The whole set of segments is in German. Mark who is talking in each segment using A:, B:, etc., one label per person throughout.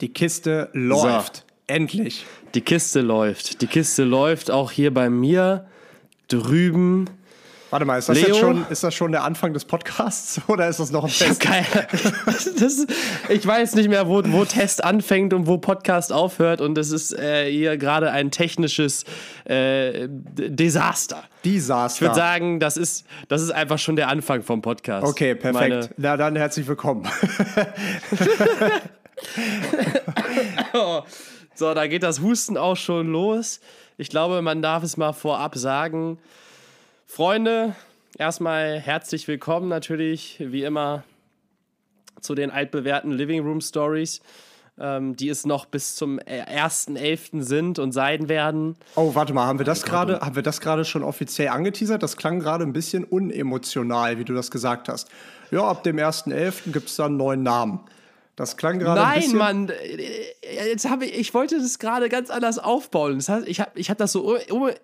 A: Die Kiste läuft. So. Endlich.
B: Die Kiste läuft. Die Kiste läuft auch hier bei mir drüben.
A: Warte mal, ist das, jetzt schon, ist das schon der Anfang des Podcasts oder ist das noch ein Test?
B: Ich, das, ich weiß nicht mehr, wo, wo Test anfängt und wo Podcast aufhört und es ist äh, hier gerade ein technisches äh, Desaster.
A: Desaster.
B: Ich würde sagen, das ist, das ist einfach schon der Anfang vom Podcast.
A: Okay, perfekt. Meine Na dann herzlich willkommen.
B: oh. So, da geht das Husten auch schon los. Ich glaube, man darf es mal vorab sagen. Freunde, erstmal herzlich willkommen natürlich, wie immer, zu den altbewährten Living Room Stories, ähm, die es noch bis zum 1.11. sind und sein werden.
A: Oh, warte mal, haben wir das gerade, haben wir das gerade schon offiziell angeteasert? Das klang gerade ein bisschen unemotional, wie du das gesagt hast. Ja, ab dem 1.11. gibt es dann einen neuen Namen. Das klang gerade
B: ein bisschen. Nein, Mann, jetzt habe ich, ich wollte das gerade ganz anders aufbauen. Das heißt, ich habe ich hab das so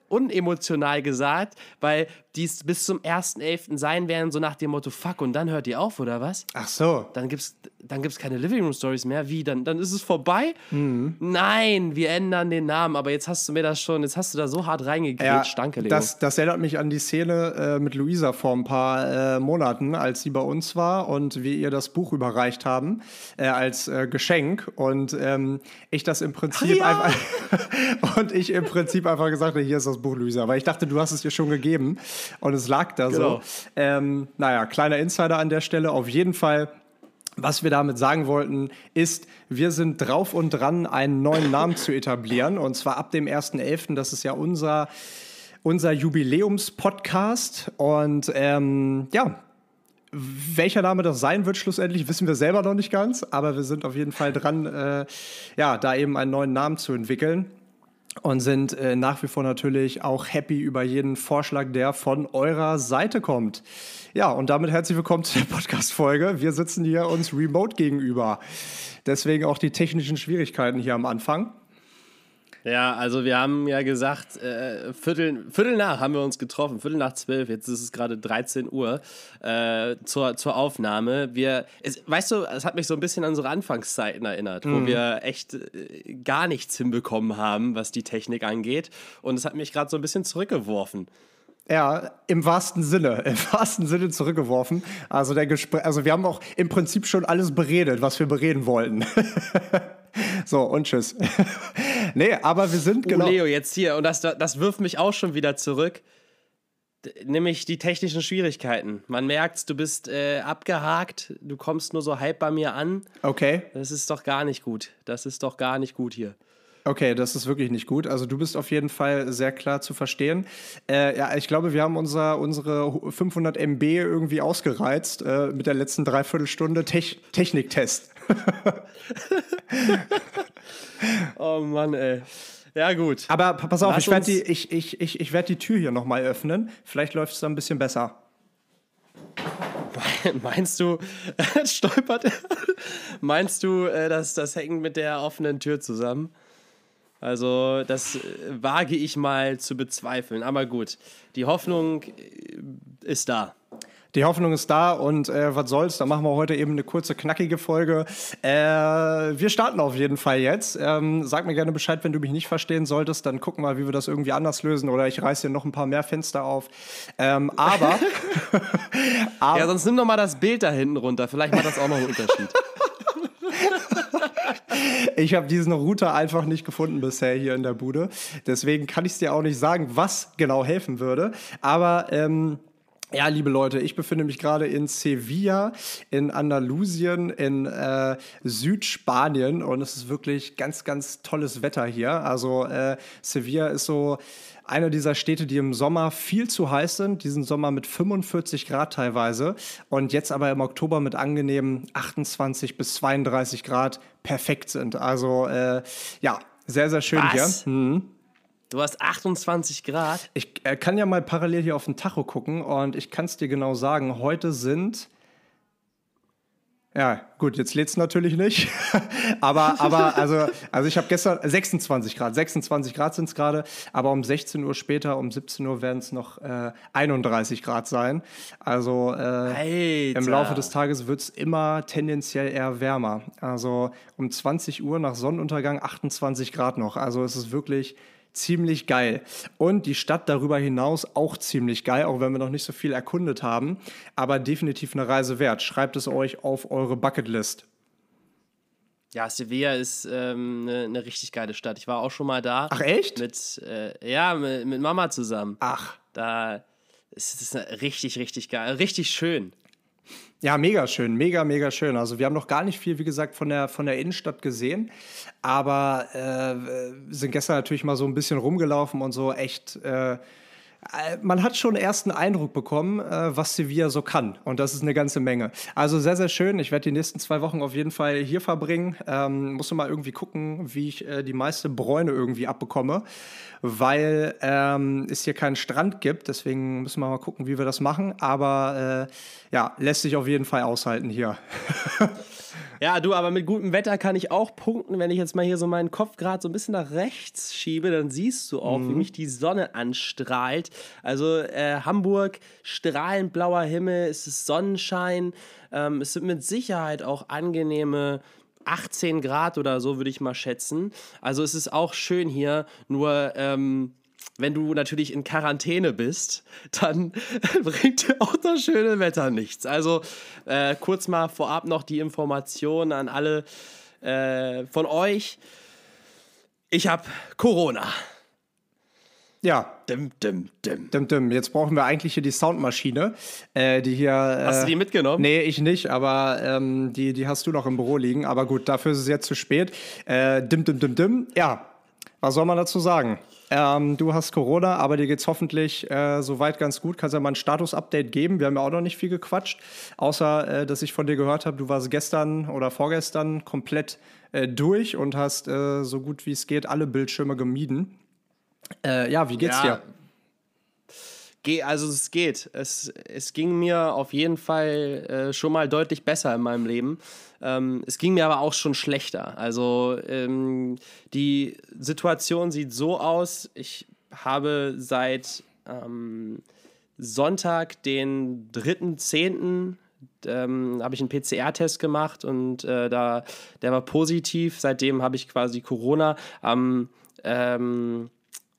B: unemotional gesagt, weil die es bis zum 1.11. sein werden, so nach dem Motto, fuck, und dann hört ihr auf, oder was?
A: Ach so.
B: Dann gibt's, dann gibt's keine Living Room Stories mehr. Wie? Dann, dann ist es vorbei? Mhm. Nein, wir ändern den Namen, aber jetzt hast du mir das schon, jetzt hast du da so hart reingegrätscht. Ja, Danke, Leo.
A: Das, das erinnert mich an die Szene äh, mit Luisa vor ein paar äh, Monaten, als sie bei uns war und wir ihr das Buch überreicht haben. Äh, als äh, Geschenk und ähm, ich das im Prinzip ja. einfach und ich im Prinzip einfach gesagt habe, hier ist das Buch, Luisa, weil ich dachte, du hast es dir schon gegeben und es lag da genau. so. Ähm, naja, kleiner Insider an der Stelle, auf jeden Fall. Was wir damit sagen wollten, ist, wir sind drauf und dran, einen neuen Namen zu etablieren. Und zwar ab dem 1.11., das ist ja unser, unser Jubiläumspodcast. Und ähm, ja, welcher Name das sein wird schlussendlich, wissen wir selber noch nicht ganz, aber wir sind auf jeden Fall dran, äh, ja, da eben einen neuen Namen zu entwickeln und sind äh, nach wie vor natürlich auch happy über jeden Vorschlag, der von eurer Seite kommt. Ja, und damit herzlich willkommen zu der Podcast-Folge. Wir sitzen hier uns remote gegenüber. Deswegen auch die technischen Schwierigkeiten hier am Anfang.
B: Ja, also wir haben ja gesagt, äh, Viertel, Viertel nach haben wir uns getroffen, Viertel nach zwölf, jetzt ist es gerade 13 Uhr äh, zur, zur Aufnahme. Wir, es, weißt du, es hat mich so ein bisschen an unsere Anfangszeiten erinnert, mhm. wo wir echt äh, gar nichts hinbekommen haben, was die Technik angeht. Und es hat mich gerade so ein bisschen zurückgeworfen.
A: Ja, im wahrsten Sinne, im wahrsten Sinne zurückgeworfen. Also der Gespräch, also wir haben auch im Prinzip schon alles beredet, was wir bereden wollten. so, und tschüss. nee, aber wir sind
B: uh, genau. Leo, jetzt hier, und das, das wirft mich auch schon wieder zurück. Nämlich die technischen Schwierigkeiten. Man merkt, du bist äh, abgehakt, du kommst nur so halb bei mir an.
A: Okay.
B: Das ist doch gar nicht gut. Das ist doch gar nicht gut hier.
A: Okay, das ist wirklich nicht gut. Also du bist auf jeden Fall sehr klar zu verstehen. Äh, ja, ich glaube, wir haben unser, unsere 500 MB irgendwie ausgereizt äh, mit der letzten Dreiviertelstunde Te Techniktest.
B: oh Mann, ey. Ja, gut.
A: Aber pass auf, Lass ich werde die, ich, ich, ich, ich werd die Tür hier nochmal öffnen. Vielleicht läuft es dann ein bisschen besser.
B: Meinst du, stolpert Meinst du, äh, dass das hängt mit der offenen Tür zusammen? Also, das äh, wage ich mal zu bezweifeln. Aber gut, die Hoffnung äh, ist da.
A: Die Hoffnung ist da und äh, was soll's, da machen wir heute eben eine kurze, knackige Folge. Äh, wir starten auf jeden Fall jetzt. Ähm, sag mir gerne Bescheid, wenn du mich nicht verstehen solltest, dann gucken wir, wie wir das irgendwie anders lösen oder ich reiße hier noch ein paar mehr Fenster auf. Ähm, aber,
B: aber. Ja, sonst nimm doch mal das Bild da hinten runter, vielleicht macht das auch noch einen Unterschied.
A: ich habe diesen Router einfach nicht gefunden bisher hier in der Bude. Deswegen kann ich es dir auch nicht sagen, was genau helfen würde. Aber ähm, ja, liebe Leute, ich befinde mich gerade in Sevilla, in Andalusien, in äh, Südspanien und es ist wirklich ganz, ganz tolles Wetter hier. Also äh, Sevilla ist so eine dieser Städte, die im Sommer viel zu heiß sind, diesen Sommer mit 45 Grad teilweise und jetzt aber im Oktober mit angenehmen 28 bis 32 Grad perfekt sind. Also äh, ja, sehr, sehr schön
B: Was?
A: hier. Mhm.
B: Du hast 28 Grad.
A: Ich äh, kann ja mal parallel hier auf den Tacho gucken und ich kann es dir genau sagen. Heute sind Ja, gut, jetzt lädt es natürlich nicht. aber, aber, also, also ich habe gestern 26 Grad, 26 Grad sind es gerade, aber um 16 Uhr später, um 17 Uhr werden es noch äh, 31 Grad sein. Also äh, im Laufe des Tages wird es immer tendenziell eher wärmer. Also um 20 Uhr nach Sonnenuntergang 28 Grad noch. Also es ist wirklich ziemlich geil. Und die Stadt darüber hinaus auch ziemlich geil, auch wenn wir noch nicht so viel erkundet haben. Aber definitiv eine Reise wert. Schreibt es euch auf eure Bucketlist.
B: Ja, Sevilla ist ähm, eine, eine, richtig geile Stadt. Ich war auch schon mal da.
A: Ach echt?
B: Mit, äh, ja, mit, mit, Mama zusammen.
A: Ach.
B: Da ist es richtig, richtig geil. Richtig schön.
A: Ja, mega schön, mega, mega schön. Also wir haben noch gar nicht viel, wie gesagt, von der, von der Innenstadt gesehen, aber äh, sind gestern natürlich mal so ein bisschen rumgelaufen und so echt äh, man hat schon ersten Eindruck bekommen, äh, was Sevilla so kann. Und das ist eine ganze Menge. Also sehr, sehr schön. Ich werde die nächsten zwei Wochen auf jeden Fall hier verbringen. Ähm, muss mal irgendwie gucken, wie ich äh, die meiste Bräune irgendwie abbekomme, weil ähm, es hier keinen Strand gibt. Deswegen müssen wir mal gucken, wie wir das machen. Aber äh, ja, lässt sich auf jeden Fall aushalten hier.
B: Ja, du, aber mit gutem Wetter kann ich auch punkten. Wenn ich jetzt mal hier so meinen Kopf gerade so ein bisschen nach rechts schiebe, dann siehst du auch, mhm. wie mich die Sonne anstrahlt. Also äh, Hamburg, strahlend blauer Himmel, es ist Sonnenschein. Ähm, es sind mit Sicherheit auch angenehme 18 Grad oder so, würde ich mal schätzen. Also es ist auch schön hier, nur ähm, wenn du natürlich in Quarantäne bist, dann bringt dir auch das schöne Wetter nichts. Also äh, kurz mal vorab noch die Information an alle äh, von euch. Ich habe Corona.
A: Ja.
B: Dim, dim,
A: dim. Dim, dim. Jetzt brauchen wir eigentlich hier die Soundmaschine, äh, die hier. Äh,
B: hast du die mitgenommen?
A: Nee, ich nicht, aber ähm, die, die hast du noch im Büro liegen. Aber gut, dafür ist es jetzt zu spät. Äh, dim, dim, dim, dim. Ja, was soll man dazu sagen? Ähm, du hast Corona, aber dir geht es hoffentlich äh, soweit ganz gut. Kannst ja mal ein Status-Update geben. Wir haben ja auch noch nicht viel gequatscht, außer äh, dass ich von dir gehört habe, du warst gestern oder vorgestern komplett äh, durch und hast äh, so gut wie es geht alle Bildschirme gemieden. Äh, ja, wie geht's ja.
B: dir? Also es geht. Es, es ging mir auf jeden Fall äh, schon mal deutlich besser in meinem Leben. Ähm, es ging mir aber auch schon schlechter. Also ähm, die Situation sieht so aus, ich habe seit ähm, Sonntag, den 3.10., ähm, habe ich einen PCR-Test gemacht und äh, da, der war positiv. Seitdem habe ich quasi Corona. Am ähm,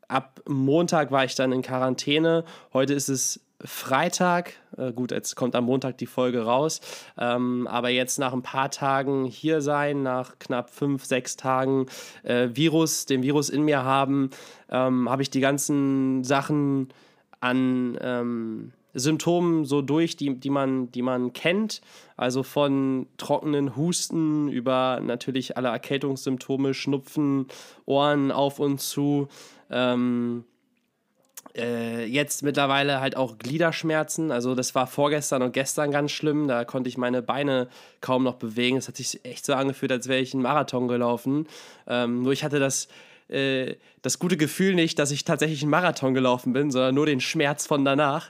B: ab Montag war ich dann in Quarantäne. Heute ist es Freitag. Äh, gut, jetzt kommt am Montag die Folge raus. Ähm, aber jetzt nach ein paar Tagen hier sein, nach knapp fünf, sechs Tagen äh, Virus, den Virus in mir haben, ähm, habe ich die ganzen Sachen an ähm, Symptomen so durch, die, die, man, die man kennt. Also von trockenen Husten über natürlich alle Erkältungssymptome, Schnupfen, Ohren auf und zu. Ähm, äh, jetzt mittlerweile halt auch Gliederschmerzen. Also das war vorgestern und gestern ganz schlimm. Da konnte ich meine Beine kaum noch bewegen. Es hat sich echt so angefühlt, als wäre ich einen Marathon gelaufen. Ähm, nur ich hatte das, äh, das gute Gefühl nicht, dass ich tatsächlich einen Marathon gelaufen bin, sondern nur den Schmerz von danach.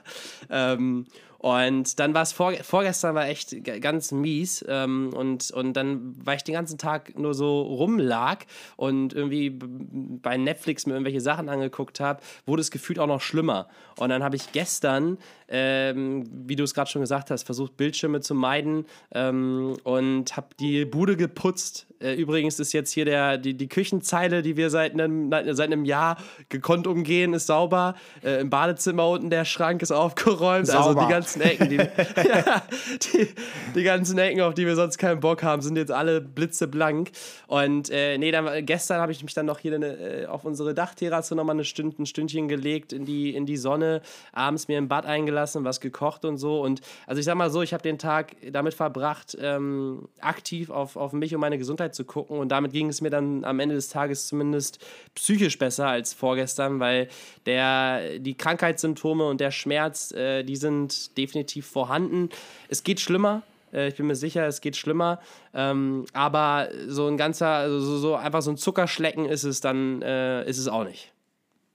B: Ähm, und dann war es vor, vorgestern war echt ganz mies. Ähm, und, und dann, weil ich den ganzen Tag nur so rumlag und irgendwie bei Netflix mir irgendwelche Sachen angeguckt habe, wurde es gefühlt auch noch schlimmer. Und dann habe ich gestern, ähm, wie du es gerade schon gesagt hast, versucht, Bildschirme zu meiden ähm, und habe die Bude geputzt. Äh, übrigens ist jetzt hier der, die, die Küchenzeile, die wir seit einem, seit einem Jahr gekonnt umgehen, ist sauber. Äh, Im Badezimmer unten der Schrank ist aufgeräumt. Sauber. Also die ganzen Ecken, die, ja, die, die, ganzen Ecken, auf die wir sonst keinen Bock haben, sind jetzt alle blitzeblank. Und äh, nee, dann, gestern habe ich mich dann noch hier eine, äh, auf unsere Dachterrasse nochmal eine Stünd, ein Stündchen gelegt in die, in die Sonne, abends mir im Bad eingelassen, was gekocht und so. Und also ich sag mal so, ich habe den Tag damit verbracht, ähm, aktiv auf, auf mich und meine Gesundheit zu gucken. Und damit ging es mir dann am Ende des Tages zumindest psychisch besser als vorgestern, weil der, die Krankheitssymptome und der Schmerz, äh, die sind definitiv vorhanden. Es geht schlimmer. Äh, ich bin mir sicher, es geht schlimmer. Ähm, aber so ein ganzer, also so, so, einfach so ein Zuckerschlecken ist es dann, äh, ist es auch nicht.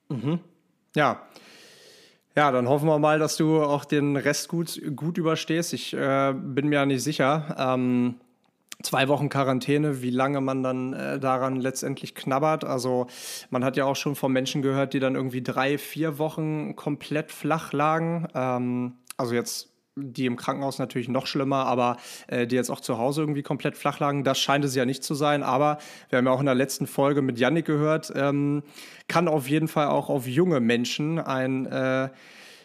A: Mhm. Ja. Ja, dann hoffen wir mal, dass du auch den Rest gut, gut überstehst. Ich äh, bin mir ja nicht sicher. Ähm, zwei Wochen Quarantäne, wie lange man dann äh, daran letztendlich knabbert. Also man hat ja auch schon von Menschen gehört, die dann irgendwie drei, vier Wochen komplett flach lagen. Ähm, also jetzt die im Krankenhaus natürlich noch schlimmer, aber äh, die jetzt auch zu Hause irgendwie komplett flach lagen. Das scheint es ja nicht zu sein. Aber wir haben ja auch in der letzten Folge mit Yannick gehört, ähm, kann auf jeden Fall auch auf junge Menschen einen äh,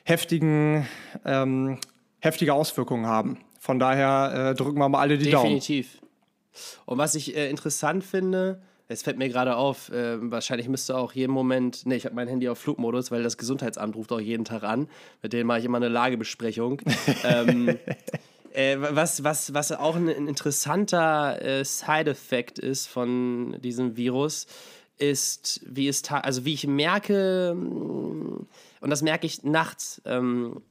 A: heftigen, ähm, heftige Auswirkungen haben. Von daher äh, drücken wir mal alle die
B: Definitiv.
A: Daumen.
B: Definitiv. Und was ich äh, interessant finde, es fällt mir gerade auf, äh, wahrscheinlich müsste auch jeden Moment, ne, ich habe mein Handy auf Flugmodus, weil das Gesundheitsamt ruft auch jeden Tag an. Mit denen mache ich immer eine Lagebesprechung. ähm, äh, was, was, was auch ein, ein interessanter äh, Side-Effekt ist von diesem Virus, ist, wie es, also wie ich merke, mm, und das merke ich nachts, ähm,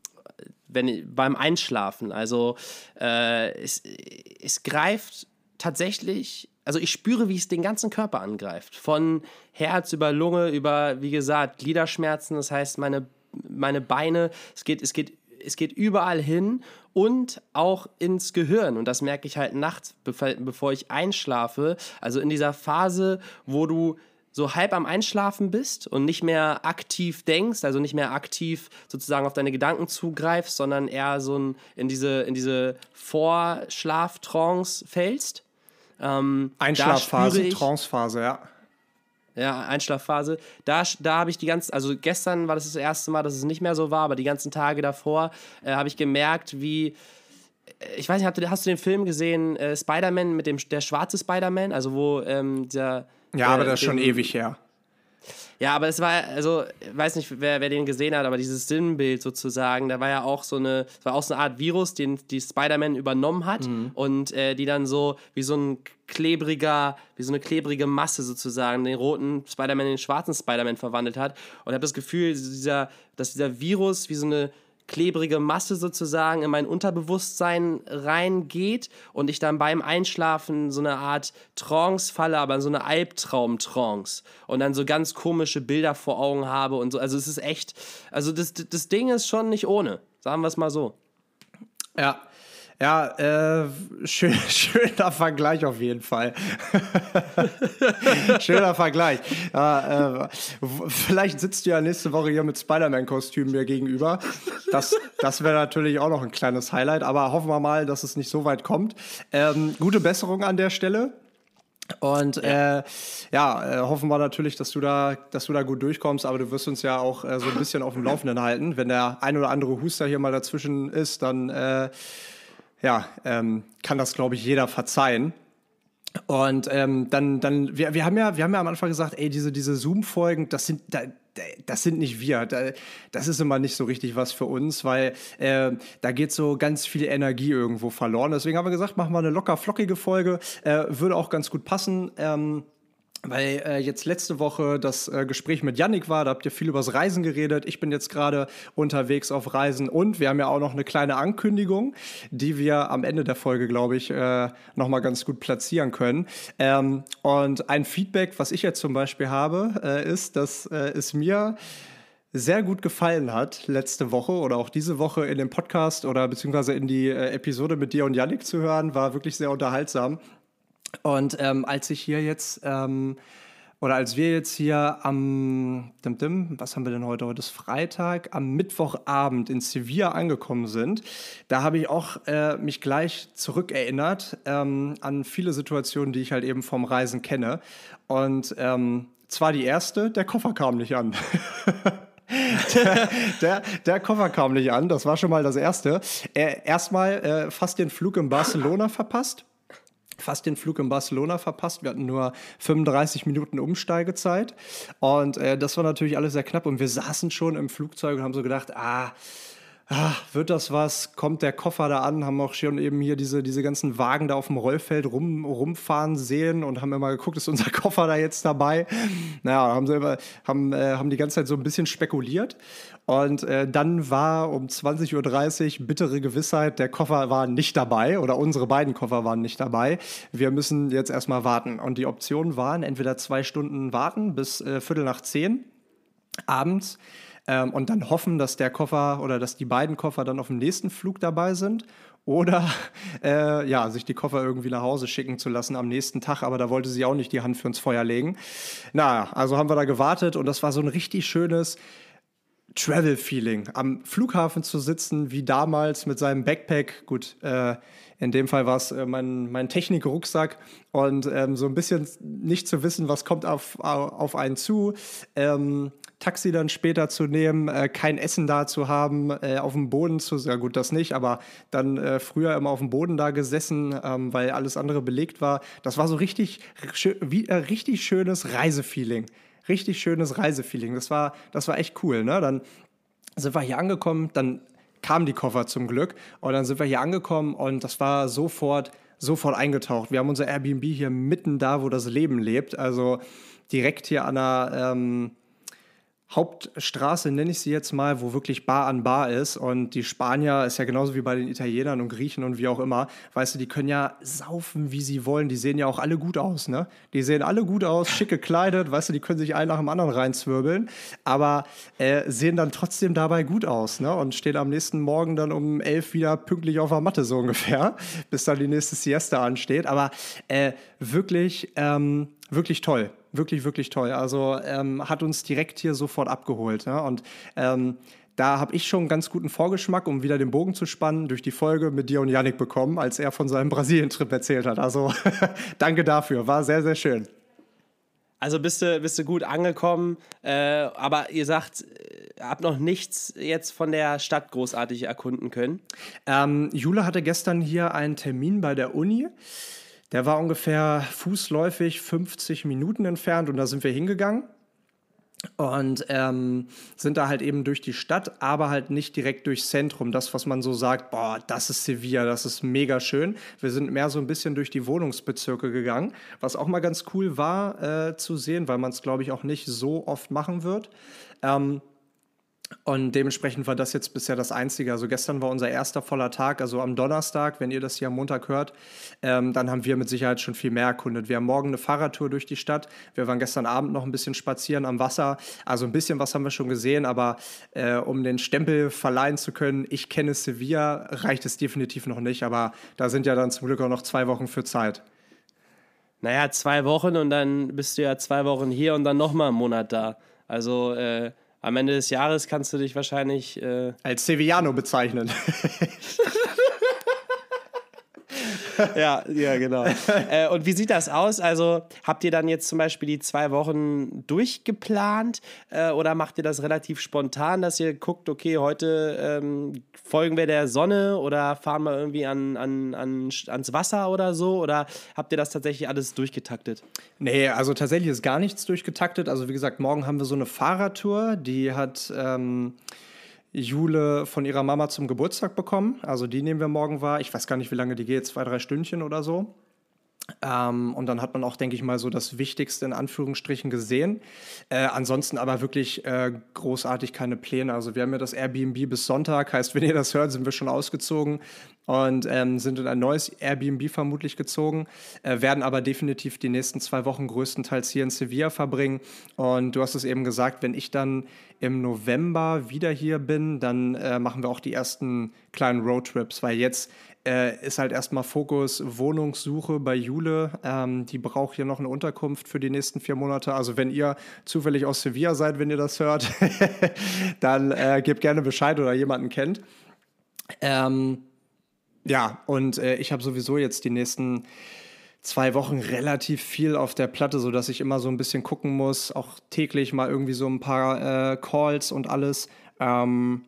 B: wenn, beim Einschlafen. Also äh, es, es greift tatsächlich also ich spüre, wie es den ganzen Körper angreift. Von Herz über Lunge, über, wie gesagt, Gliederschmerzen, das heißt meine, meine Beine, es geht, es, geht, es geht überall hin und auch ins Gehirn. Und das merke ich halt nachts, bevor ich einschlafe. Also in dieser Phase, wo du so halb am Einschlafen bist und nicht mehr aktiv denkst, also nicht mehr aktiv sozusagen auf deine Gedanken zugreifst, sondern eher so in diese, in diese Vorschlaftrance fällst
A: ähm, Einschlafphase, Trancephase, ja.
B: Ja, Einschlafphase. Da, da habe ich die ganzen, also gestern war das das erste Mal, dass es nicht mehr so war, aber die ganzen Tage davor äh, habe ich gemerkt, wie, äh, ich weiß nicht, hast du den Film gesehen, äh, Spider-Man mit dem, der schwarze Spider-Man, also wo ähm, der.
A: Ja, aber das ist schon ewig her.
B: Ja, aber es war, also, ich weiß nicht, wer, wer den gesehen hat, aber dieses Sinnbild sozusagen, da war ja auch so eine, es war auch so eine Art Virus, den die Spider-Man übernommen hat mhm. und äh, die dann so wie so ein klebriger, wie so eine klebrige Masse sozusagen den roten Spider-Man in den schwarzen Spider-Man verwandelt hat. Und ich habe das Gefühl, dieser, dass dieser Virus wie so eine klebrige Masse sozusagen in mein Unterbewusstsein reingeht und ich dann beim Einschlafen so eine Art Trance falle, aber so eine Albtraum-Trance und dann so ganz komische Bilder vor Augen habe und so. Also es ist echt, also das, das Ding ist schon nicht ohne, sagen wir es mal so.
A: Ja, ja, äh, schön, schöner Vergleich auf jeden Fall. schöner Vergleich. Ja, äh, vielleicht sitzt du ja nächste Woche hier mit Spider-Man-Kostüm mir gegenüber. Das, das wäre natürlich auch noch ein kleines Highlight, aber hoffen wir mal, dass es nicht so weit kommt. Ähm, gute Besserung an der Stelle. Und ja, äh, ja äh, hoffen wir natürlich, dass du da, dass du da gut durchkommst, aber du wirst uns ja auch äh, so ein bisschen auf dem Laufenden halten. Wenn der ein oder andere Huster hier mal dazwischen ist, dann äh, ja, ähm, kann das, glaube ich, jeder verzeihen. Und ähm, dann, dann, wir, wir haben ja, wir haben ja am Anfang gesagt, ey, diese, diese Zoom-Folgen, das sind, das sind nicht wir. Das ist immer nicht so richtig was für uns, weil äh, da geht so ganz viel Energie irgendwo verloren. Deswegen haben wir gesagt, machen wir eine locker flockige Folge. Äh, würde auch ganz gut passen. Ähm, weil äh, jetzt letzte Woche das äh, Gespräch mit Yannick war, da habt ihr viel übers Reisen geredet. Ich bin jetzt gerade unterwegs auf Reisen und wir haben ja auch noch eine kleine Ankündigung, die wir am Ende der Folge, glaube ich, äh, nochmal ganz gut platzieren können. Ähm, und ein Feedback, was ich jetzt zum Beispiel habe, äh, ist, dass äh, es mir sehr gut gefallen hat letzte Woche oder auch diese Woche in dem Podcast oder beziehungsweise in die äh, Episode mit dir und Yannick zu hören, war wirklich sehr unterhaltsam. Und ähm, als ich hier jetzt, ähm, oder als wir jetzt hier am, dim, dim, was haben wir denn heute? Heute ist Freitag, am Mittwochabend in Sevilla angekommen sind, da habe ich auch äh, mich gleich zurückerinnert ähm, an viele Situationen, die ich halt eben vom Reisen kenne. Und ähm, zwar die erste, der Koffer kam nicht an. der, der, der, Koffer kam nicht an, das war schon mal das Erste. Äh, Erstmal äh, fast den Flug in Barcelona verpasst fast den Flug in Barcelona verpasst. Wir hatten nur 35 Minuten Umsteigezeit und äh, das war natürlich alles sehr knapp und wir saßen schon im Flugzeug und haben so gedacht, ah, ach, wird das was? Kommt der Koffer da an? Haben auch schon eben hier diese, diese ganzen Wagen da auf dem Rollfeld rum, rumfahren sehen und haben immer geguckt, ist unser Koffer da jetzt dabei? Naja, haben, sie haben, äh, haben die ganze Zeit so ein bisschen spekuliert. Und äh, dann war um 20.30 Uhr bittere Gewissheit, der Koffer war nicht dabei oder unsere beiden Koffer waren nicht dabei. Wir müssen jetzt erstmal warten. Und die Optionen waren entweder zwei Stunden warten bis äh, Viertel nach zehn abends ähm, und dann hoffen, dass der Koffer oder dass die beiden Koffer dann auf dem nächsten Flug dabei sind oder äh, ja, sich die Koffer irgendwie nach Hause schicken zu lassen am nächsten Tag, aber da wollte sie auch nicht die Hand für ins Feuer legen. Na, also haben wir da gewartet und das war so ein richtig schönes Travel-Feeling. Am Flughafen zu sitzen, wie damals mit seinem Backpack. Gut, äh, in dem Fall war es äh, mein, mein Technik-Rucksack und ähm, so ein bisschen nicht zu wissen, was kommt auf, auf einen zu. Ähm, Taxi dann später zu nehmen, äh, kein Essen da zu haben, äh, auf dem Boden zu, ja gut, das nicht, aber dann äh, früher immer auf dem Boden da gesessen, ähm, weil alles andere belegt war. Das war so richtig, wie, äh, richtig schönes Reisefeeling. Richtig schönes Reisefeeling. Das war, das war echt cool. Ne? Dann sind wir hier angekommen, dann kamen die Koffer zum Glück und dann sind wir hier angekommen und das war sofort, sofort eingetaucht. Wir haben unser Airbnb hier mitten da, wo das Leben lebt, also direkt hier an der ähm, Hauptstraße, nenne ich sie jetzt mal, wo wirklich Bar an Bar ist. Und die Spanier ist ja genauso wie bei den Italienern und Griechen und wie auch immer. Weißt du, die können ja saufen, wie sie wollen. Die sehen ja auch alle gut aus, ne? Die sehen alle gut aus, schick gekleidet, weißt du, die können sich einen nach dem anderen reinzwirbeln, aber äh, sehen dann trotzdem dabei gut aus, ne? Und stehen am nächsten Morgen dann um elf wieder pünktlich auf der Matte, so ungefähr, bis dann die nächste Siesta ansteht. Aber äh, wirklich, ähm, wirklich toll wirklich, wirklich toll. Also ähm, hat uns direkt hier sofort abgeholt. Ja? Und ähm, da habe ich schon einen ganz guten Vorgeschmack, um wieder den Bogen zu spannen, durch die Folge mit dir und Yannick bekommen, als er von seinem Brasilien-Trip erzählt hat. Also danke dafür, war sehr, sehr schön.
B: Also bist du, bist du gut angekommen, äh, aber ihr sagt, äh, habt noch nichts jetzt von der Stadt großartig erkunden können?
A: Ähm, Jule hatte gestern hier einen Termin bei der Uni. Der war ungefähr fußläufig 50 Minuten entfernt und da sind wir hingegangen und ähm, sind da halt eben durch die Stadt, aber halt nicht direkt durchs Zentrum. Das, was man so sagt, boah, das ist Sevilla, das ist mega schön. Wir sind mehr so ein bisschen durch die Wohnungsbezirke gegangen, was auch mal ganz cool war äh, zu sehen, weil man es, glaube ich, auch nicht so oft machen wird. Ähm, und dementsprechend war das jetzt bisher das Einzige. Also gestern war unser erster voller Tag, also am Donnerstag, wenn ihr das hier am Montag hört, ähm, dann haben wir mit Sicherheit schon viel mehr erkundet. Wir haben morgen eine Fahrradtour durch die Stadt. Wir waren gestern Abend noch ein bisschen spazieren am Wasser. Also ein bisschen was haben wir schon gesehen, aber äh, um den Stempel verleihen zu können, ich kenne Sevilla, reicht es definitiv noch nicht. Aber da sind ja dann zum Glück auch noch zwei Wochen für Zeit.
B: Naja, zwei Wochen und dann bist du ja zwei Wochen hier und dann nochmal einen Monat da. Also äh am Ende des Jahres kannst du dich wahrscheinlich
A: äh als Sevillano bezeichnen.
B: ja, ja, genau. äh, und wie sieht das aus? Also habt ihr dann jetzt zum Beispiel die zwei Wochen durchgeplant äh, oder macht ihr das relativ spontan, dass ihr guckt, okay, heute ähm, folgen wir der Sonne oder fahren wir irgendwie an, an, an, ans Wasser oder so? Oder habt ihr das tatsächlich alles durchgetaktet?
A: Nee, also tatsächlich ist gar nichts durchgetaktet. Also wie gesagt, morgen haben wir so eine Fahrradtour, die hat... Ähm Jule von ihrer Mama zum Geburtstag bekommen. Also die nehmen wir morgen wahr. Ich weiß gar nicht, wie lange die geht, zwei, drei Stündchen oder so. Ähm, und dann hat man auch, denke ich mal, so das Wichtigste in Anführungsstrichen gesehen. Äh, ansonsten aber wirklich äh, großartig keine Pläne. Also wir haben ja das Airbnb bis Sonntag, heißt, wenn ihr das hört, sind wir schon ausgezogen und ähm, sind in ein neues Airbnb vermutlich gezogen, äh, werden aber definitiv die nächsten zwei Wochen größtenteils hier in Sevilla verbringen. Und du hast es eben gesagt, wenn ich dann im November wieder hier bin, dann äh, machen wir auch die ersten kleinen Roadtrips, weil jetzt äh, ist halt erstmal Fokus Wohnungssuche bei Jule. Ähm, die braucht hier noch eine Unterkunft für die nächsten vier Monate. Also wenn ihr zufällig aus Sevilla seid, wenn ihr das hört, dann äh, gebt gerne Bescheid oder jemanden kennt. Ähm, ja, und äh, ich habe sowieso jetzt die nächsten zwei Wochen relativ viel auf der Platte, sodass ich immer so ein bisschen gucken muss, auch täglich mal irgendwie so ein paar äh, Calls und alles. Ähm,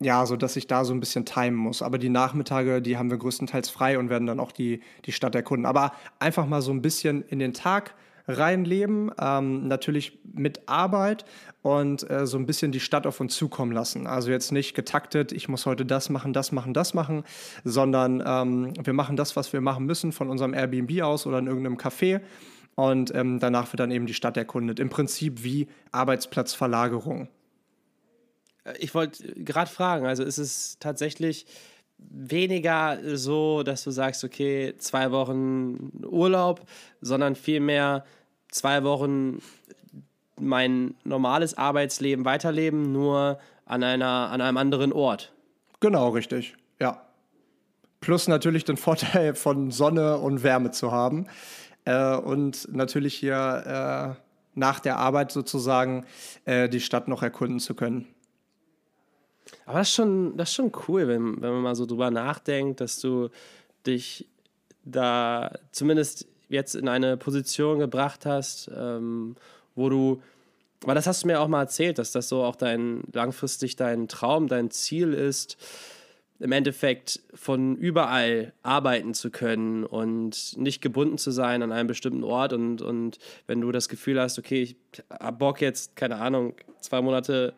A: ja, so dass ich da so ein bisschen timen muss. Aber die Nachmittage, die haben wir größtenteils frei und werden dann auch die, die Stadt erkunden. Aber einfach mal so ein bisschen in den Tag reinleben, ähm, natürlich mit Arbeit und äh, so ein bisschen die Stadt auf uns zukommen lassen. Also jetzt nicht getaktet, ich muss heute das machen, das machen, das machen, sondern ähm, wir machen das, was wir machen müssen von unserem Airbnb aus oder in irgendeinem Café und ähm, danach wird dann eben die Stadt erkundet. Im Prinzip wie Arbeitsplatzverlagerung.
B: Äh, ich wollte gerade fragen, also ist es tatsächlich weniger so, dass du sagst, okay, zwei Wochen Urlaub, sondern vielmehr zwei Wochen mein normales Arbeitsleben weiterleben, nur an, einer, an einem anderen Ort.
A: Genau, richtig. Ja. Plus natürlich den Vorteil von Sonne und Wärme zu haben. Äh, und natürlich hier äh, nach der Arbeit sozusagen äh, die Stadt noch erkunden zu können.
B: Aber das ist schon, das ist schon cool, wenn, wenn man mal so drüber nachdenkt, dass du dich da zumindest jetzt in eine Position gebracht hast, ähm, wo du, weil das hast du mir auch mal erzählt, dass das so auch dein langfristig dein Traum, dein Ziel ist, im Endeffekt von überall arbeiten zu können und nicht gebunden zu sein an einem bestimmten Ort und, und wenn du das Gefühl hast, okay, ich hab Bock jetzt, keine Ahnung, zwei Monate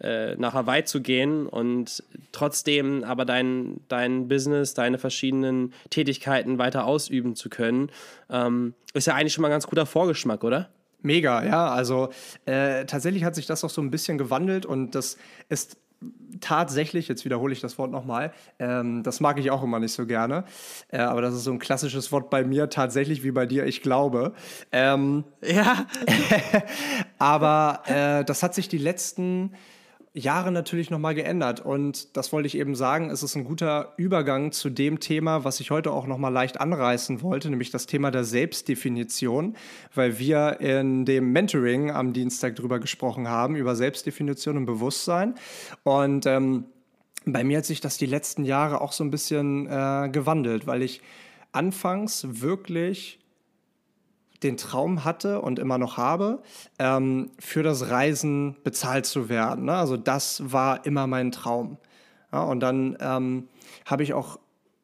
B: äh, nach Hawaii zu gehen und trotzdem aber dein, dein Business, deine verschiedenen Tätigkeiten weiter ausüben zu können, ähm, ist ja eigentlich schon mal ein ganz guter Vorgeschmack, oder?
A: Mega, ja. Also äh, tatsächlich hat sich das auch so ein bisschen gewandelt und das ist tatsächlich, jetzt wiederhole ich das Wort nochmal, ähm, das mag ich auch immer nicht so gerne, äh, aber das ist so ein klassisches Wort bei mir, tatsächlich wie bei dir, ich glaube. Ähm,
B: ja.
A: aber äh, das hat sich die letzten Jahre natürlich nochmal geändert. Und das wollte ich eben sagen, es ist ein guter Übergang zu dem Thema, was ich heute auch nochmal leicht anreißen wollte, nämlich das Thema der Selbstdefinition, weil wir in dem Mentoring am Dienstag drüber gesprochen haben, über Selbstdefinition und Bewusstsein. Und ähm, bei mir hat sich das die letzten Jahre auch so ein bisschen äh, gewandelt, weil ich anfangs wirklich den Traum hatte und immer noch habe, ähm, für das Reisen bezahlt zu werden. Ne? Also das war immer mein Traum. Ja, und dann ähm, habe ich auch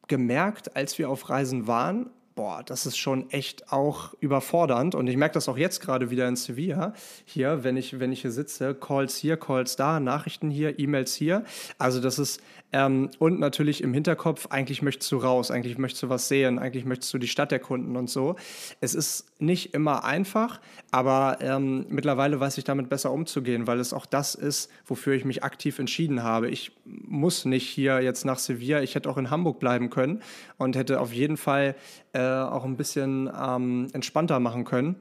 A: gemerkt, als wir auf Reisen waren, boah, das ist schon echt auch überfordernd. Und ich merke das auch jetzt gerade wieder in Sevilla. Hier, wenn ich, wenn ich hier sitze, Calls hier, Calls da, Nachrichten hier, E-Mails hier. Also das ist, ähm, und natürlich im Hinterkopf, eigentlich möchtest du raus, eigentlich möchtest du was sehen, eigentlich möchtest du die Stadt erkunden und so. Es ist nicht immer einfach, aber ähm, mittlerweile weiß ich damit besser umzugehen, weil es auch das ist, wofür ich mich aktiv entschieden habe. Ich muss nicht hier jetzt nach Sevilla, ich hätte auch in Hamburg bleiben können und hätte auf jeden Fall äh, auch ein bisschen ähm, entspannter machen können.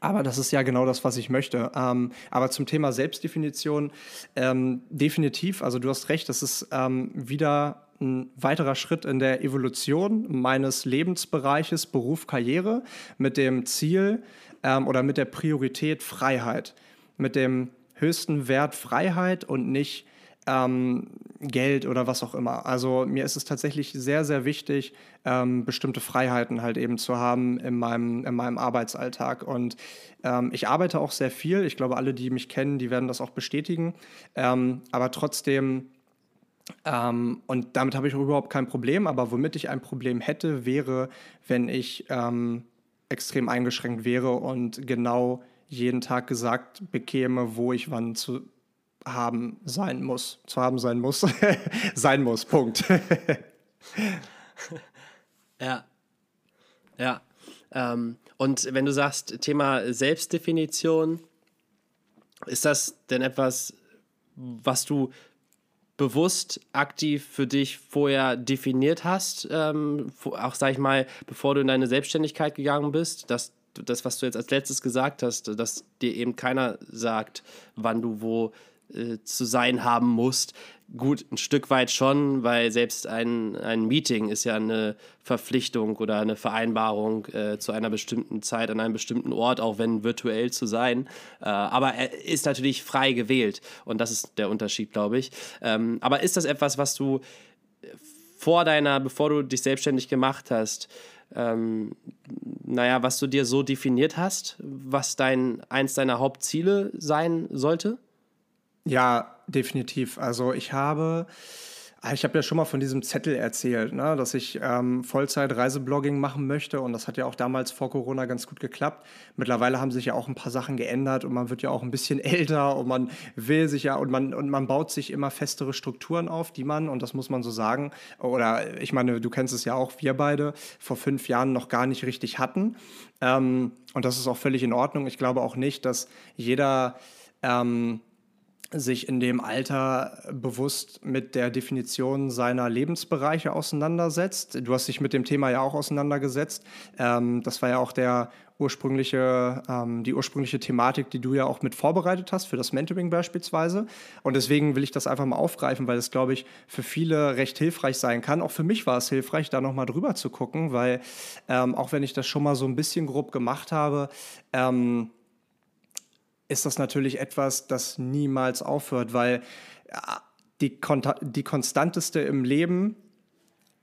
A: Aber das ist ja genau das, was ich möchte. Ähm, aber zum Thema Selbstdefinition, ähm, definitiv, also du hast recht, das ist ähm, wieder ein weiterer Schritt in der Evolution meines Lebensbereiches, Beruf, Karriere, mit dem Ziel ähm, oder mit der Priorität Freiheit, mit dem höchsten Wert Freiheit und nicht ähm, Geld oder was auch immer. Also mir ist es tatsächlich sehr, sehr wichtig, ähm, bestimmte Freiheiten halt eben zu haben in meinem, in meinem Arbeitsalltag. Und ähm, ich arbeite auch sehr viel. Ich glaube, alle, die mich kennen, die werden das auch bestätigen. Ähm, aber trotzdem ähm, und damit habe ich überhaupt kein Problem. Aber womit ich ein Problem hätte, wäre, wenn ich ähm, extrem eingeschränkt wäre und genau jeden Tag gesagt bekäme, wo ich wann zu haben sein muss. Zu haben sein muss. sein muss, Punkt.
B: ja. Ja. Ähm, und wenn du sagst, Thema Selbstdefinition, ist das denn etwas, was du bewusst aktiv für dich vorher definiert hast, ähm, auch sag ich mal, bevor du in deine Selbstständigkeit gegangen bist, dass das, was du jetzt als letztes gesagt hast, dass dir eben keiner sagt, wann du wo äh, zu sein haben musst. Gut, ein Stück weit schon, weil selbst ein, ein Meeting ist ja eine Verpflichtung oder eine Vereinbarung äh, zu einer bestimmten Zeit an einem bestimmten Ort, auch wenn virtuell zu sein. Äh, aber er ist natürlich frei gewählt und das ist der Unterschied, glaube ich. Ähm, aber ist das etwas, was du vor deiner, bevor du dich selbstständig gemacht hast, ähm, naja, was du dir so definiert hast, was dein eins deiner Hauptziele sein sollte?
A: Ja, definitiv. Also ich habe, ah, ich habe ja schon mal von diesem Zettel erzählt, ne, dass ich ähm, Vollzeit-Reiseblogging machen möchte und das hat ja auch damals vor Corona ganz gut geklappt. Mittlerweile haben sich ja auch ein paar Sachen geändert und man wird ja auch ein bisschen älter und man will sich ja und man und man baut sich immer festere Strukturen auf, die man und das muss man so sagen oder ich meine, du kennst es ja auch, wir beide vor fünf Jahren noch gar nicht richtig hatten ähm, und das ist auch völlig in Ordnung. Ich glaube auch nicht, dass jeder ähm, sich in dem Alter bewusst mit der Definition seiner Lebensbereiche auseinandersetzt. Du hast dich mit dem Thema ja auch auseinandergesetzt. Ähm, das war ja auch der ursprüngliche, ähm, die ursprüngliche Thematik, die du ja auch mit vorbereitet hast für das Mentoring beispielsweise. Und deswegen will ich das einfach mal aufgreifen, weil es, glaube ich, für viele recht hilfreich sein kann. Auch für mich war es hilfreich, da nochmal drüber zu gucken, weil ähm, auch wenn ich das schon mal so ein bisschen grob gemacht habe, ähm, ist das natürlich etwas, das niemals aufhört, weil die, die konstanteste im Leben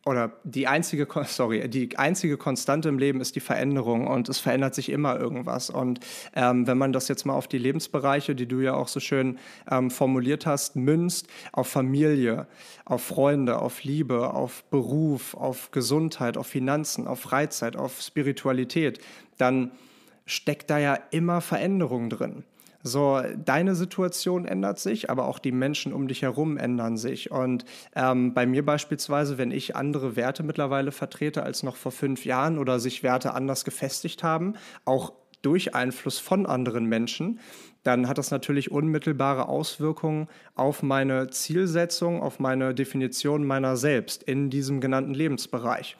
A: oder die einzige, sorry, die einzige Konstante im Leben ist die Veränderung und es verändert sich immer irgendwas. Und ähm, wenn man das jetzt mal auf die Lebensbereiche, die du ja auch so schön ähm, formuliert hast, münzt, auf Familie, auf Freunde, auf Liebe, auf Beruf, auf Gesundheit, auf Finanzen, auf Freizeit, auf Spiritualität, dann steckt da ja immer Veränderung drin. So, deine Situation ändert sich, aber auch die Menschen um dich herum ändern sich. Und ähm, bei mir beispielsweise, wenn ich andere Werte mittlerweile vertrete als noch vor fünf Jahren oder sich Werte anders gefestigt haben, auch durch Einfluss von anderen Menschen, dann hat das natürlich unmittelbare Auswirkungen auf meine Zielsetzung, auf meine Definition meiner selbst in diesem genannten Lebensbereich.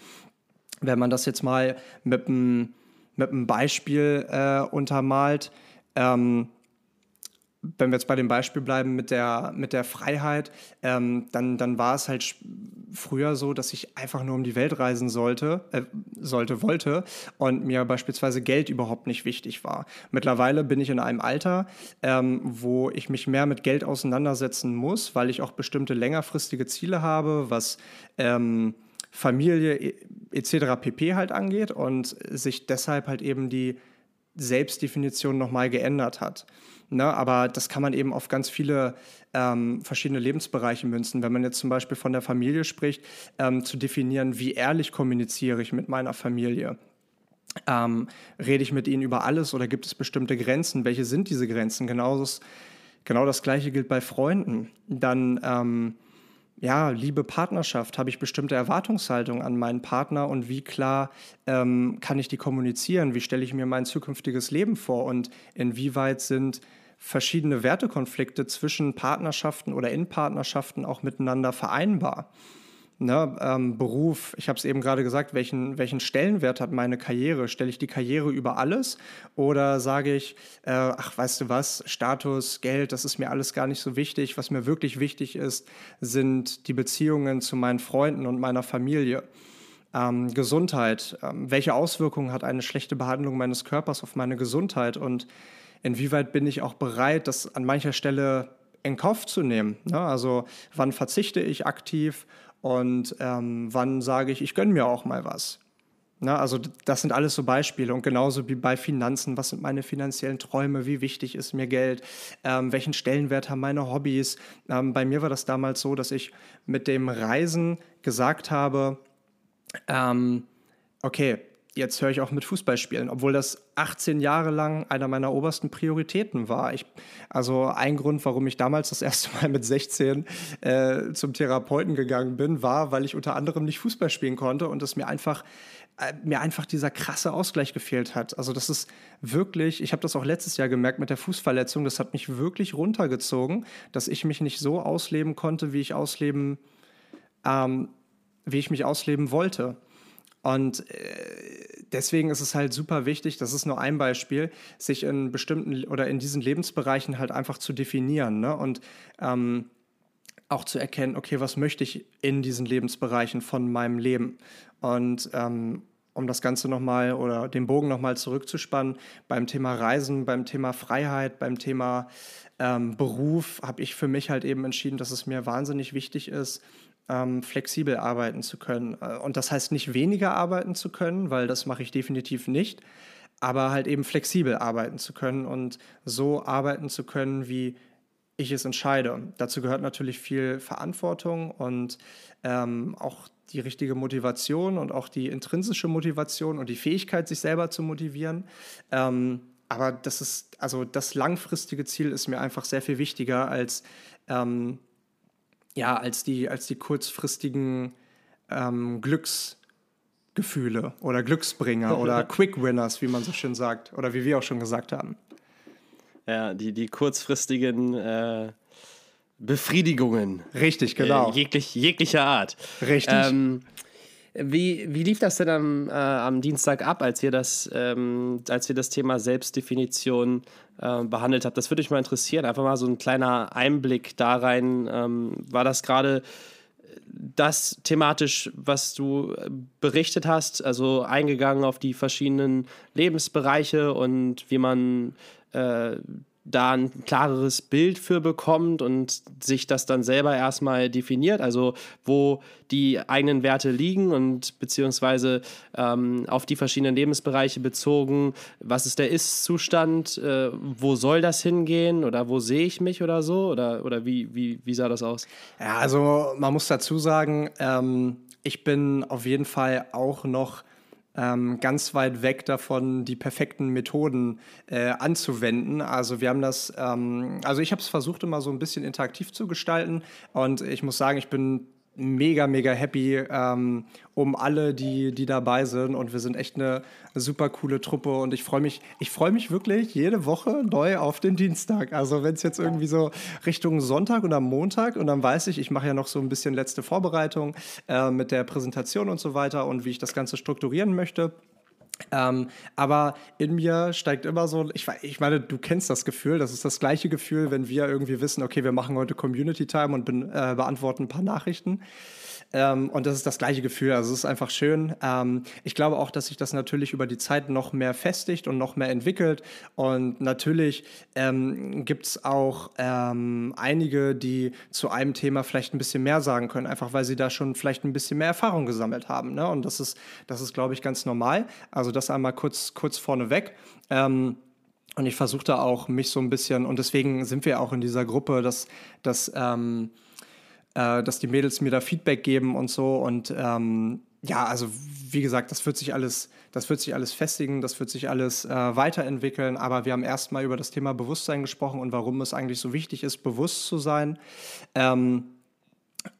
A: Wenn man das jetzt mal mit einem, mit Beispiel äh, untermalt, ähm, wenn wir jetzt bei dem Beispiel bleiben mit der, mit der Freiheit, ähm, dann, dann war es halt früher so, dass ich einfach nur um die Welt reisen sollte, äh, sollte, wollte und mir beispielsweise Geld überhaupt nicht wichtig war. Mittlerweile bin ich in einem Alter, ähm, wo ich mich mehr mit Geld auseinandersetzen muss, weil ich auch bestimmte längerfristige Ziele habe, was ähm, Familie etc. pp halt angeht und sich deshalb halt eben die Selbstdefinition nochmal geändert hat. Ne? Aber das kann man eben auf ganz viele ähm, verschiedene Lebensbereiche münzen. Wenn man jetzt zum Beispiel von der Familie spricht, ähm, zu definieren, wie ehrlich kommuniziere ich mit meiner Familie. Ähm, rede ich mit ihnen über alles oder gibt es bestimmte Grenzen? Welche sind diese Grenzen? Genau das, genau das Gleiche gilt bei Freunden. Dann ähm, ja, Liebe, Partnerschaft, habe ich bestimmte Erwartungshaltungen an meinen Partner und wie klar ähm, kann ich die kommunizieren? Wie stelle ich mir mein zukünftiges Leben vor und inwieweit sind verschiedene Wertekonflikte zwischen Partnerschaften oder in Partnerschaften auch miteinander vereinbar? Ne, ähm, Beruf, ich habe es eben gerade gesagt, welchen, welchen Stellenwert hat meine Karriere? Stelle ich die Karriere über alles oder sage ich, äh, ach, weißt du was, Status, Geld, das ist mir alles gar nicht so wichtig. Was mir wirklich wichtig ist, sind die Beziehungen zu meinen Freunden und meiner Familie. Ähm, Gesundheit, ähm, welche Auswirkungen hat eine schlechte Behandlung meines Körpers auf meine Gesundheit und inwieweit bin ich auch bereit, das an mancher Stelle in Kauf zu nehmen? Ne? Also wann verzichte ich aktiv und ähm, wann sage ich, ich gönne mir auch mal was. Na, also das sind alles so Beispiele und genauso wie bei Finanzen, was sind meine finanziellen Träume, wie wichtig ist mir Geld, ähm, welchen Stellenwert haben meine Hobbys. Ähm, bei mir war das damals so, dass ich mit dem Reisen gesagt habe, ähm, okay, jetzt höre ich auch mit Fußball spielen, obwohl das 18 Jahre lang einer meiner obersten Prioritäten war. Ich, also ein Grund, warum ich damals das erste Mal mit 16 äh, zum Therapeuten gegangen bin, war, weil ich unter anderem nicht Fußball spielen konnte und es mir einfach äh, mir einfach dieser krasse Ausgleich gefehlt hat. Also das ist wirklich, ich habe das auch letztes Jahr gemerkt mit der Fußverletzung, das hat mich wirklich runtergezogen, dass ich mich nicht so ausleben konnte, wie ich ausleben, ähm, wie ich mich ausleben wollte. Und äh, deswegen ist es halt super wichtig, das ist nur ein Beispiel, sich in bestimmten oder in diesen Lebensbereichen halt einfach zu definieren ne? und ähm, auch zu erkennen, okay, was möchte ich in diesen Lebensbereichen von meinem Leben? Und ähm, um das Ganze nochmal oder den Bogen nochmal zurückzuspannen, beim Thema Reisen, beim Thema Freiheit, beim Thema ähm, Beruf habe ich für mich halt eben entschieden, dass es mir wahnsinnig wichtig ist, ähm, flexibel arbeiten zu können. Äh, und das heißt nicht weniger arbeiten zu können, weil das mache ich definitiv nicht, aber halt eben flexibel arbeiten zu können und so arbeiten zu können, wie ich es entscheide. Dazu gehört natürlich viel Verantwortung und ähm, auch die richtige Motivation und auch die intrinsische Motivation und die Fähigkeit, sich selber zu motivieren. Ähm, aber das ist, also das langfristige Ziel ist mir einfach sehr viel wichtiger als ähm, ja, als die, als die kurzfristigen ähm, Glücksgefühle oder Glücksbringer oder Quick Winners, wie man so schön sagt, oder wie wir auch schon gesagt haben.
B: Ja, die, die kurzfristigen äh, Befriedigungen.
A: Richtig, genau.
B: Äh, jeglich, jeglicher Art.
A: Richtig. Ähm,
B: wie, wie lief das denn am, äh, am Dienstag ab, als ihr das, ähm, als ihr das Thema Selbstdefinition äh, behandelt habt? Das würde mich mal interessieren. Einfach mal so ein kleiner Einblick da rein. Ähm, war das gerade das thematisch, was du berichtet hast, also eingegangen auf die verschiedenen Lebensbereiche und wie man äh, da ein klareres Bild für bekommt und sich das dann selber erstmal definiert, also wo die eigenen Werte liegen und beziehungsweise ähm, auf die verschiedenen Lebensbereiche bezogen, was ist der Ist-Zustand, äh, wo soll das hingehen oder wo sehe ich mich oder so oder, oder wie, wie, wie sah das aus?
A: Ja, also man muss dazu sagen, ähm, ich bin auf jeden Fall auch noch ähm, ganz weit weg davon, die perfekten Methoden äh, anzuwenden. Also wir haben das, ähm, also ich habe es versucht immer so ein bisschen interaktiv zu gestalten und ich muss sagen, ich bin mega, mega happy ähm, um alle, die, die dabei sind. Und wir sind echt eine, super coole Truppe. Und ich freue mich, ich freue mich wirklich jede Woche neu auf den Dienstag. Also wenn es jetzt irgendwie so Richtung Sonntag oder Montag und dann weiß ich, ich mache ja noch so ein bisschen letzte Vorbereitung äh, mit der Präsentation und so weiter und wie ich das Ganze strukturieren möchte. Ähm, aber in mir steigt immer so, ich, ich, meine, du kennst das Gefühl, das ist das gleiche Gefühl, wenn wir irgendwie wissen, okay, wir machen heute Community Time und bin, äh, beantworten ein paar Nachrichten. Ähm, und das ist das gleiche Gefühl. Also es ist einfach schön. Ähm, ich glaube auch, dass sich das natürlich über die Zeit noch mehr festigt und noch mehr entwickelt. Und natürlich ähm, gibt es auch ähm, einige, die zu einem Thema vielleicht ein bisschen mehr sagen können, einfach weil sie da schon vielleicht ein bisschen mehr Erfahrung gesammelt haben. Ne? Und das ist, das ist, glaube ich, ganz normal. Also das einmal kurz, kurz vorneweg. Ähm, und ich versuche da auch mich so ein bisschen, und deswegen sind wir auch in dieser Gruppe, dass, dass ähm, äh, dass die Mädels mir da Feedback geben und so. Und ähm, ja, also wie gesagt, das wird sich alles, das wird sich alles festigen, das wird sich alles äh, weiterentwickeln. Aber wir haben erstmal über das Thema Bewusstsein gesprochen und warum es eigentlich so wichtig ist, bewusst zu sein. Ähm,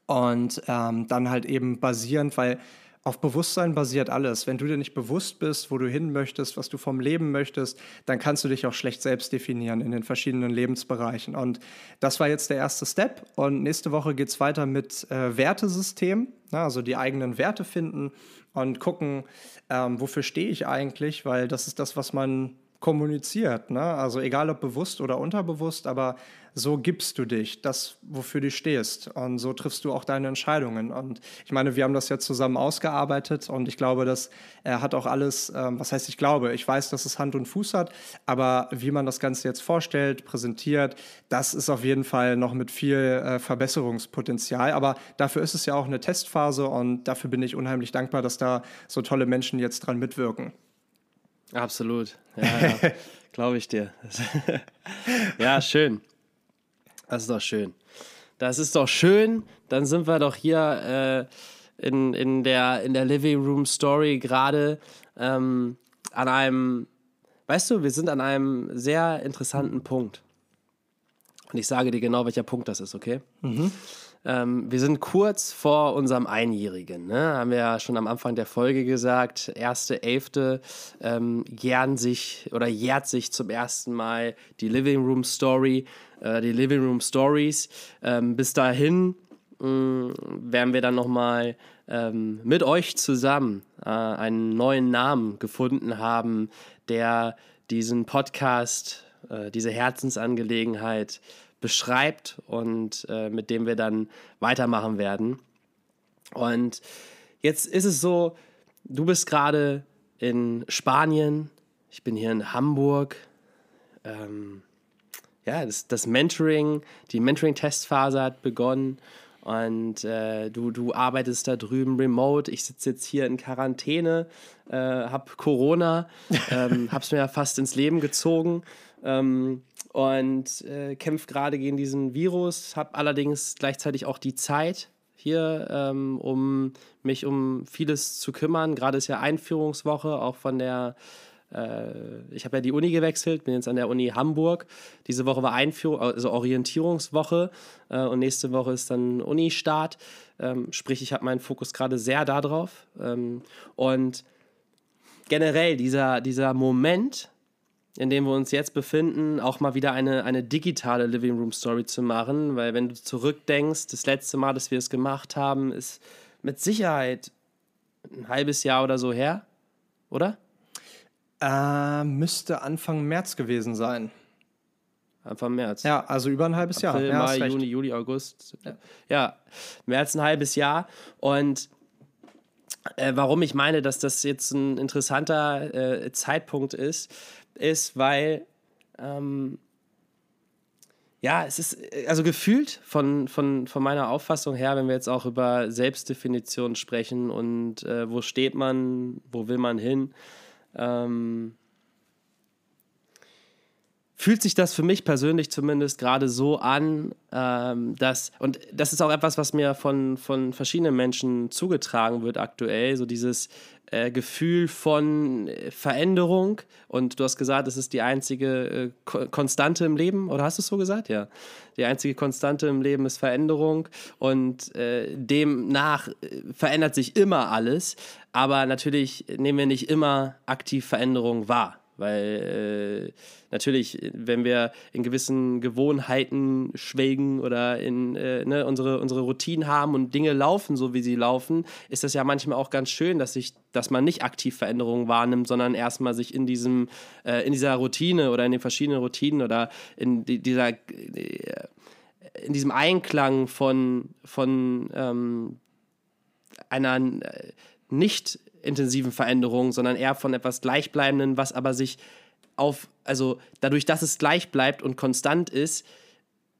A: und ähm, dann halt eben basierend, weil auf Bewusstsein basiert alles. Wenn du dir nicht bewusst bist, wo du hin möchtest, was du vom Leben möchtest, dann kannst du dich auch schlecht selbst definieren in den verschiedenen Lebensbereichen. Und das war jetzt der erste Step. Und nächste Woche geht es weiter mit äh, Wertesystem, ne? also die eigenen Werte finden und gucken, ähm, wofür stehe ich eigentlich, weil das ist das, was man kommuniziert. Ne? Also egal ob bewusst oder unterbewusst, aber so gibst du dich, das, wofür du stehst. Und so triffst du auch deine Entscheidungen. Und ich meine, wir haben das ja zusammen ausgearbeitet und ich glaube, dass er hat auch alles, ähm, was heißt ich glaube, ich weiß, dass es Hand und Fuß hat, aber wie man das Ganze jetzt vorstellt, präsentiert, das ist auf jeden Fall noch mit viel äh, Verbesserungspotenzial. Aber dafür ist es ja auch eine Testphase und dafür bin ich unheimlich dankbar, dass da so tolle Menschen jetzt dran mitwirken.
B: Absolut. Ja, ja. glaube ich dir. ja, schön. Das ist doch schön. Das ist doch schön. Dann sind wir doch hier äh, in, in, der, in der Living Room Story gerade ähm, an einem, weißt du, wir sind an einem sehr interessanten Punkt. Und ich sage dir genau, welcher Punkt das ist, okay? Mhm. Ähm, wir sind kurz vor unserem Einjährigen. Ne? Haben wir ja schon am Anfang der Folge gesagt. Erste, elfte ähm, jähren sich oder jährt sich zum ersten Mal die Living Room Story, äh, die Living Room Stories. Ähm, bis dahin mh, mm, werden wir dann nochmal ähm, mit euch zusammen äh, einen neuen Namen gefunden haben, der diesen Podcast, äh, diese Herzensangelegenheit beschreibt und äh, mit dem wir dann weitermachen werden. Und jetzt ist es so, du bist gerade in Spanien, ich bin hier in Hamburg. Ähm, ja, das, das, Mentoring, die Mentoring-Testphase hat begonnen und äh, du, du arbeitest da drüben remote. Ich sitze jetzt hier in Quarantäne, äh, habe Corona, ähm, habe es mir ja fast ins Leben gezogen. Ähm, und äh, kämpfe gerade gegen diesen Virus, habe allerdings gleichzeitig auch die Zeit hier, ähm, um mich um vieles zu kümmern. Gerade ist ja Einführungswoche, auch von der, äh, ich habe ja die Uni gewechselt, bin jetzt an der Uni Hamburg. Diese Woche war Einführung, also Orientierungswoche äh, und nächste Woche ist dann Uni-Start. Ähm, sprich, ich habe meinen Fokus gerade sehr darauf. Ähm, und generell dieser, dieser Moment, in dem wir uns jetzt befinden, auch mal wieder eine, eine digitale Living Room Story zu machen, weil wenn du zurückdenkst, das letzte Mal, dass wir es gemacht haben, ist mit Sicherheit ein halbes Jahr oder so her, oder?
A: Äh, müsste Anfang März gewesen sein.
B: Anfang März.
A: Ja, also über ein halbes
B: April,
A: Jahr.
B: Mai,
A: Ja,
B: Juni, Juli, August. Ja. ja, als ein halbes Jahr. Und äh, warum ich meine, dass das jetzt ein interessanter äh, Zeitpunkt ist, ist, weil ähm, ja, es ist also gefühlt von, von, von meiner Auffassung her, wenn wir jetzt auch über Selbstdefinition sprechen und äh, wo steht man, wo will man hin, ähm, fühlt sich das für mich persönlich zumindest gerade so an, ähm, dass, und das ist auch etwas, was mir von, von verschiedenen Menschen zugetragen wird aktuell, so dieses äh, Gefühl von äh, Veränderung. Und du hast gesagt, es ist die einzige äh, Ko Konstante im Leben, oder hast du es so gesagt? Ja. Die einzige Konstante im Leben ist Veränderung und äh, demnach äh, verändert sich immer alles, aber natürlich nehmen wir nicht immer aktiv Veränderung wahr. Weil äh, natürlich, wenn wir in gewissen Gewohnheiten schwelgen oder in äh, ne, unsere, unsere Routinen haben und Dinge laufen, so wie sie laufen, ist das ja manchmal auch ganz schön, dass, sich, dass man nicht aktiv Veränderungen wahrnimmt, sondern erstmal sich in, diesem, äh, in dieser Routine oder in den verschiedenen Routinen oder in die, dieser, äh, in diesem Einklang von, von ähm, einer äh, nicht intensiven Veränderung, sondern eher von etwas Gleichbleibenden, was aber sich auf, also dadurch, dass es gleich bleibt und konstant ist,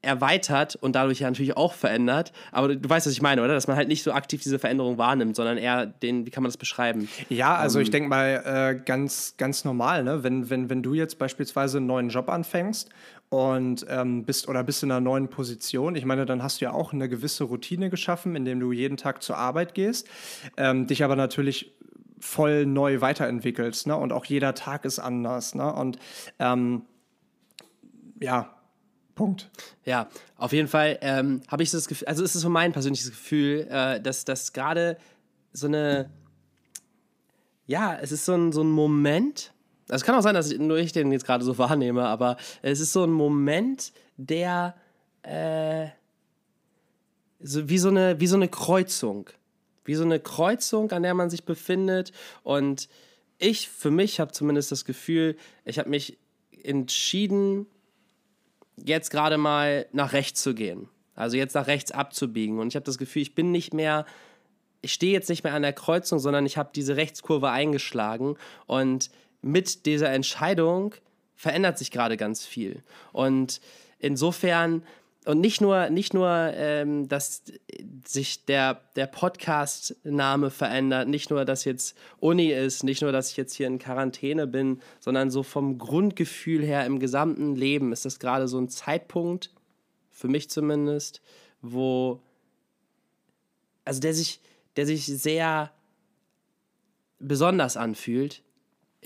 B: erweitert und dadurch ja natürlich auch verändert. Aber du weißt, was ich meine, oder? Dass man halt nicht so aktiv diese Veränderung wahrnimmt, sondern eher den, wie kann man das beschreiben?
A: Ja, also
B: Ähm,
A: ich denke mal äh, ganz, ganz normal, ne? Wenn, wenn, wenn du jetzt beispielsweise einen neuen Job anfängst und ähm, bist oder bist in einer neuen Position, ich meine, dann hast du ja auch eine gewisse Routine geschaffen, indem du jeden Tag zur Arbeit gehst, ähm, dich aber natürlich voll neu weiterentwickelst, ne? Und auch jeder Tag ist anders, ne? Und ähm, ja, Punkt.
B: Ja, auf jeden Fall ähm, habe ich das Gefühl, also es ist so mein persönliches Gefühl, äh, dass das gerade so eine, ja, es ist so ein, so ein Moment, also es kann auch sein, dass ich, nur ich den jetzt gerade so wahrnehme, aber es ist so ein Moment, der äh, so, wie, so eine, wie so eine Kreuzung. Wie so eine Kreuzung, an der man sich befindet. Und ich, für mich, habe zumindest das Gefühl, ich habe mich entschieden, jetzt gerade mal nach rechts zu gehen. Also jetzt nach rechts abzubiegen. Und ich habe das Gefühl, ich bin nicht mehr, ich stehe jetzt nicht mehr an der Kreuzung, sondern ich habe diese Rechtskurve eingeschlagen. Und mit dieser Entscheidung verändert sich gerade ganz viel. Und insofern, und nicht nur, nicht nur ähm, dass sich der, der Podcast-Name verändert, nicht nur, dass jetzt Uni ist, nicht nur, dass ich jetzt hier in Quarantäne bin, sondern so vom Grundgefühl her im gesamten Leben ist das gerade so ein Zeitpunkt, für mich zumindest, wo, also der sich, der sich sehr besonders anfühlt,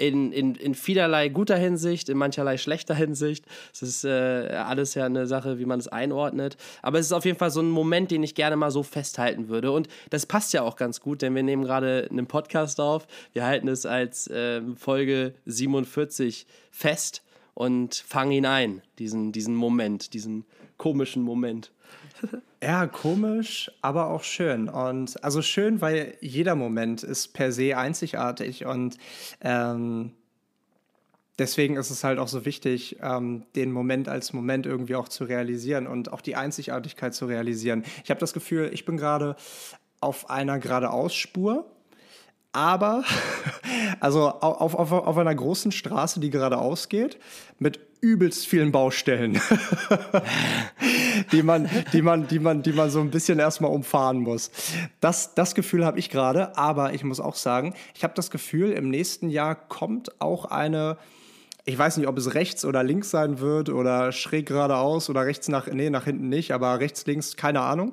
B: in, in, in vielerlei guter Hinsicht, in mancherlei schlechter Hinsicht. Es ist äh, alles ja eine Sache, wie man es einordnet. Aber es ist auf jeden Fall so ein Moment, den ich gerne mal so festhalten würde. Und das passt ja auch ganz gut, denn wir nehmen gerade einen Podcast auf. Wir halten es als äh, Folge 47 fest und fangen ihn ein, diesen, diesen Moment, diesen komischen Moment.
A: Ja, komisch, aber auch schön. Und also schön, weil jeder Moment ist per se einzigartig und ähm, deswegen ist es halt auch so wichtig, ähm, den Moment als Moment irgendwie auch zu realisieren und auch die Einzigartigkeit zu realisieren. Ich habe das Gefühl, ich bin gerade auf einer geradeausspur, aber also auf, auf, auf einer großen Straße, die geradeaus geht, mit übelst vielen Baustellen, die, man, die, man, die, man, die man so ein bisschen erstmal umfahren muss. Das, das Gefühl habe ich gerade, aber ich muss auch sagen, ich habe das Gefühl, im nächsten Jahr kommt auch eine, ich weiß nicht, ob es rechts oder links sein wird oder schräg geradeaus oder rechts nach, nee, nach hinten nicht, aber rechts, links, keine Ahnung.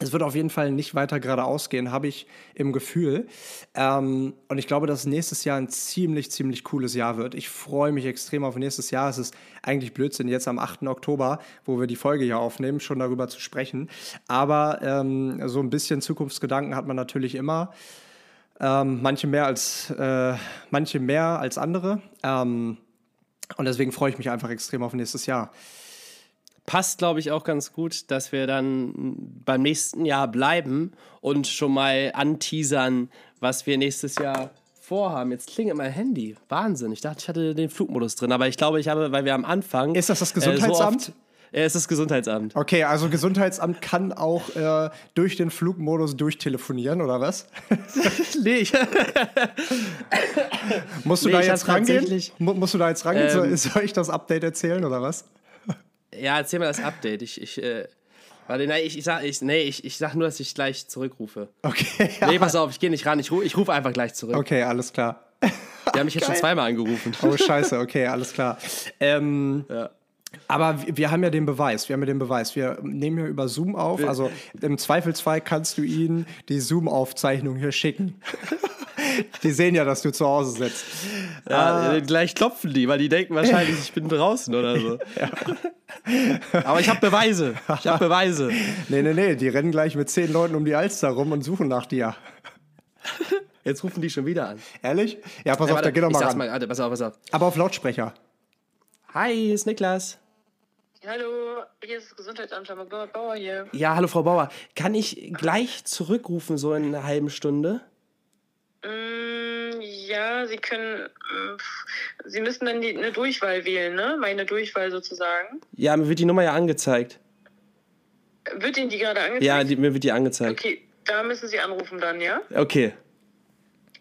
A: Es wird auf jeden Fall nicht weiter geradeaus gehen, habe ich im Gefühl. Ähm, und ich glaube, dass nächstes Jahr ein ziemlich, ziemlich cooles Jahr wird. Ich freue mich extrem auf nächstes Jahr. Es ist eigentlich Blödsinn, jetzt am 8. Oktober, wo wir die Folge hier aufnehmen, schon darüber zu sprechen. Aber ähm, so ein bisschen Zukunftsgedanken hat man natürlich immer. Ähm, manche mehr als, äh, manche mehr als andere. Ähm, Und deswegen freue ich mich einfach extrem auf nächstes Jahr.
B: Passt, glaube ich, auch ganz gut, dass wir dann beim nächsten Jahr bleiben und schon mal anteasern, was wir nächstes Jahr vorhaben. Jetzt klingelt mein Handy. Wahnsinn. Ich dachte, ich hatte den Flugmodus drin, aber ich glaube, ich habe, weil wir am Anfang.
A: Ist das das Gesundheitsamt?
B: Äh, so äh, es ist das Gesundheitsamt.
A: Okay, also Gesundheitsamt kann auch äh, durch den Flugmodus durchtelefonieren, oder was?
B: nee, ich
A: musst du nee, da jetzt rangehen? musst du da jetzt rangehen? Ähm, soll, ich das Update erzählen, oder was?
B: Ja, erzähl mal das Update. Ich, ich, äh, warte, nein, ich, ich, sag, ich, nee, ich, ich sag nur, dass ich gleich zurückrufe.
A: Okay.
B: Ja. Nee, pass auf, ich gehe nicht ran. Ich, ich rufe einfach gleich zurück.
A: Okay, alles klar.
B: Die haben mich jetzt schon zweimal angerufen.
A: Oh, scheiße, okay, alles klar. Ähm, ja. Aber wir haben ja den Beweis, wir haben ja den Beweis. Wir nehmen ja über Zoom auf, also im Zweifelsfall kannst du ihnen die Zoom-Aufzeichnung hier schicken. die sehen ja, dass du zu Hause sitzt.
B: Ja, äh, gleich klopfen die, weil die denken wahrscheinlich, ich bin draußen oder so. Ja. Aber ich habe Beweise. Ich habe Beweise.
A: nee, nee, nee, die rennen gleich mit zehn Leuten um die Alster rum und suchen nach dir.
B: Jetzt rufen die schon wieder an.
A: Ehrlich? Ja, pass ja, auf, warte, da geht doch mal ran. Mal,
B: warte, pass auf, pass auf.
A: Aber auf Lautsprecher.
B: Hi, hier ist Niklas.
C: Hallo, hier ist das Gesundheitsamt, Bauer hier.
B: Ja, hallo Frau Bauer. Kann ich gleich zurückrufen, so in einer halben Stunde?
C: Ja, Sie können. Äh, Sie müssen dann die, eine Durchwahl wählen, ne? Meine Durchwahl sozusagen.
B: Ja, mir wird die Nummer ja angezeigt.
C: Wird Ihnen die gerade angezeigt?
B: Ja, die, mir wird die angezeigt.
C: Okay, da müssen Sie anrufen dann, ja?
B: Okay.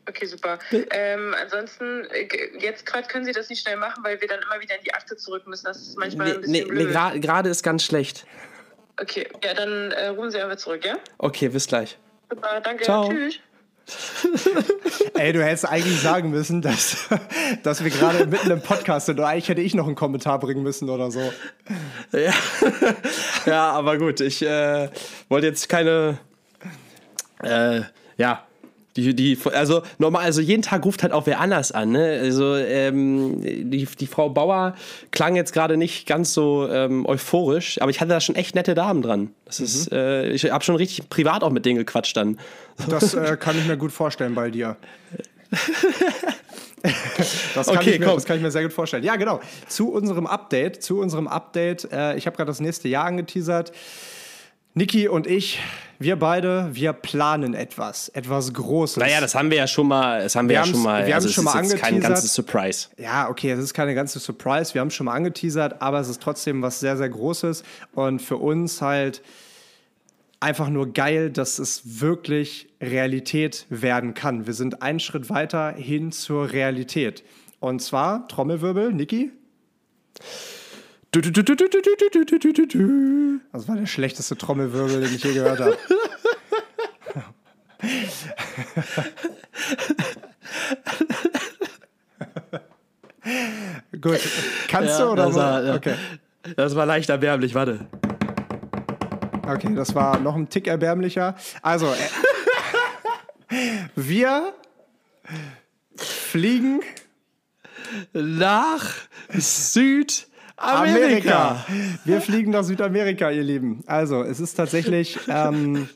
C: Okay, super. Ähm, ansonsten, äh, jetzt gerade können Sie das nicht schnell machen, weil wir dann immer wieder in die Akte zurück müssen. Das ist manchmal nee, ein bisschen nee, blöd.
B: Nee, gerade ist ganz schlecht.
C: Okay, ja, dann äh, rufen Sie einfach zurück, ja?
B: Okay, bis gleich.
C: Super, danke. Ciao. Tschüss.
A: Ey, du hättest eigentlich sagen müssen, dass, dass wir gerade mitten im Podcast sind. Oder eigentlich hätte ich noch einen Kommentar bringen müssen oder so.
B: Ja, ja aber gut, ich äh, wollte jetzt keine. Äh, ja, die, die, also normal, also jeden Tag ruft halt auch wer anders an. Ne? Also ähm, die, die Frau Bauer klang jetzt gerade nicht ganz so ähm, euphorisch, aber ich hatte da schon echt nette Damen dran. Das mhm. ist, äh, ich habe schon richtig privat auch mit denen gequatscht dann.
A: Das äh, kann ich mir gut vorstellen bei dir. das, kann
B: okay,
A: mir, das, kann ich mir, sehr gut vorstellen. Ja, genau. Zu unserem Update, zu unserem Update. Äh, ich habe gerade das nächste Jahr angeteasert. Niki und ich, wir beide, wir planen etwas, etwas Großes.
B: Naja, das haben wir ja schon mal, das haben wir, wir ja schon mal.
A: Wir also haben schon mal angeteasert.
B: kein ganzes Surprise.
A: Ja, okay, es ist keine ganze Surprise. Wir haben schon mal angeteasert, aber es ist trotzdem was sehr, sehr Großes und für uns halt einfach nur geil, dass es wirklich Realität werden kann. Wir sind einen Schritt weiter hin zur Realität. Und zwar Trommelwirbel, Niki. Das war der schlechteste Trommelwirbel, den ich je gehört habe. Gut, kannst ja, du oder
B: war, ja. okay. Das war leicht erbärmlich, warte.
A: Okay, das war noch ein Tick erbärmlicher. Also, äh, wir fliegen
B: nach Süd Amerika.
A: Wir fliegen nach Südamerika, ihr Lieben. Also, es ist tatsächlich ähm,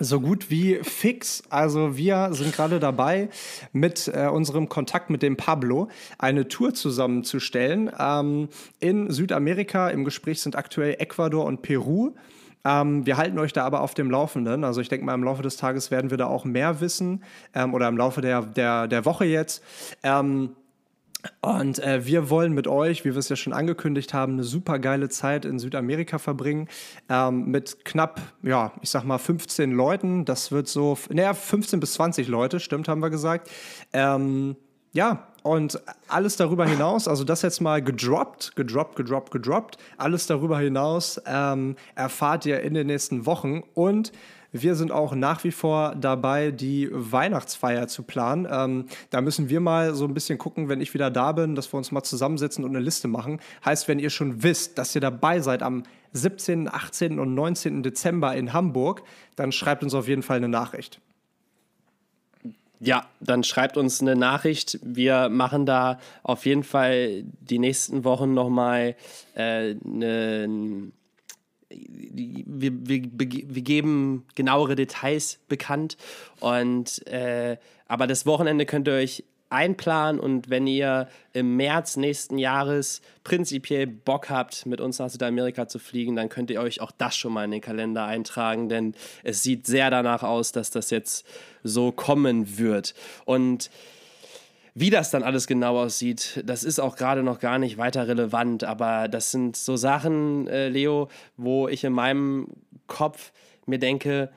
A: so gut wie fix. Also, wir sind gerade dabei, mit äh, unserem Kontakt mit dem Pablo eine Tour zusammenzustellen. Ähm, in Südamerika im Gespräch sind aktuell Ecuador und Peru. Ähm, wir halten euch da aber auf dem Laufenden. Also ich denke mal, im Laufe des Tages werden wir da auch mehr wissen ähm, oder im Laufe der, der, der Woche jetzt. Ähm, und äh, wir wollen mit euch, wie wir es ja schon angekündigt haben, eine super geile Zeit in Südamerika verbringen. Ähm, mit knapp, ja, ich sag mal 15 Leuten. Das wird so, naja, 15 bis 20 Leute, stimmt, haben wir gesagt. Ähm, ja, und alles darüber hinaus, also das jetzt mal gedroppt, gedroppt, gedroppt, gedroppt. Alles darüber hinaus ähm, erfahrt ihr in den nächsten Wochen. Und wir sind auch nach wie vor dabei, die Weihnachtsfeier zu planen. Ähm, da müssen wir mal so ein bisschen gucken, wenn ich wieder da bin, dass wir uns mal zusammensetzen und eine Liste machen. Heißt, wenn ihr schon wisst, dass ihr dabei seid am 17., 18. und 19. Dezember in Hamburg, dann schreibt uns auf jeden Fall eine Nachricht.
B: Ja, dann schreibt uns eine Nachricht. Wir machen da auf jeden Fall die nächsten Wochen nochmal äh, eine wir, wir, wir geben genauere Details bekannt. Und äh, aber das Wochenende könnt ihr euch einplanen und wenn ihr im März nächsten Jahres prinzipiell Bock habt, mit uns nach Südamerika zu fliegen, dann könnt ihr euch auch das schon mal in den Kalender eintragen, denn es sieht sehr danach aus, dass das jetzt so kommen wird. Und wie das dann alles genau aussieht, das ist auch gerade noch gar nicht weiter relevant, aber das sind so Sachen, äh, Leo, wo ich in meinem Kopf mir denke,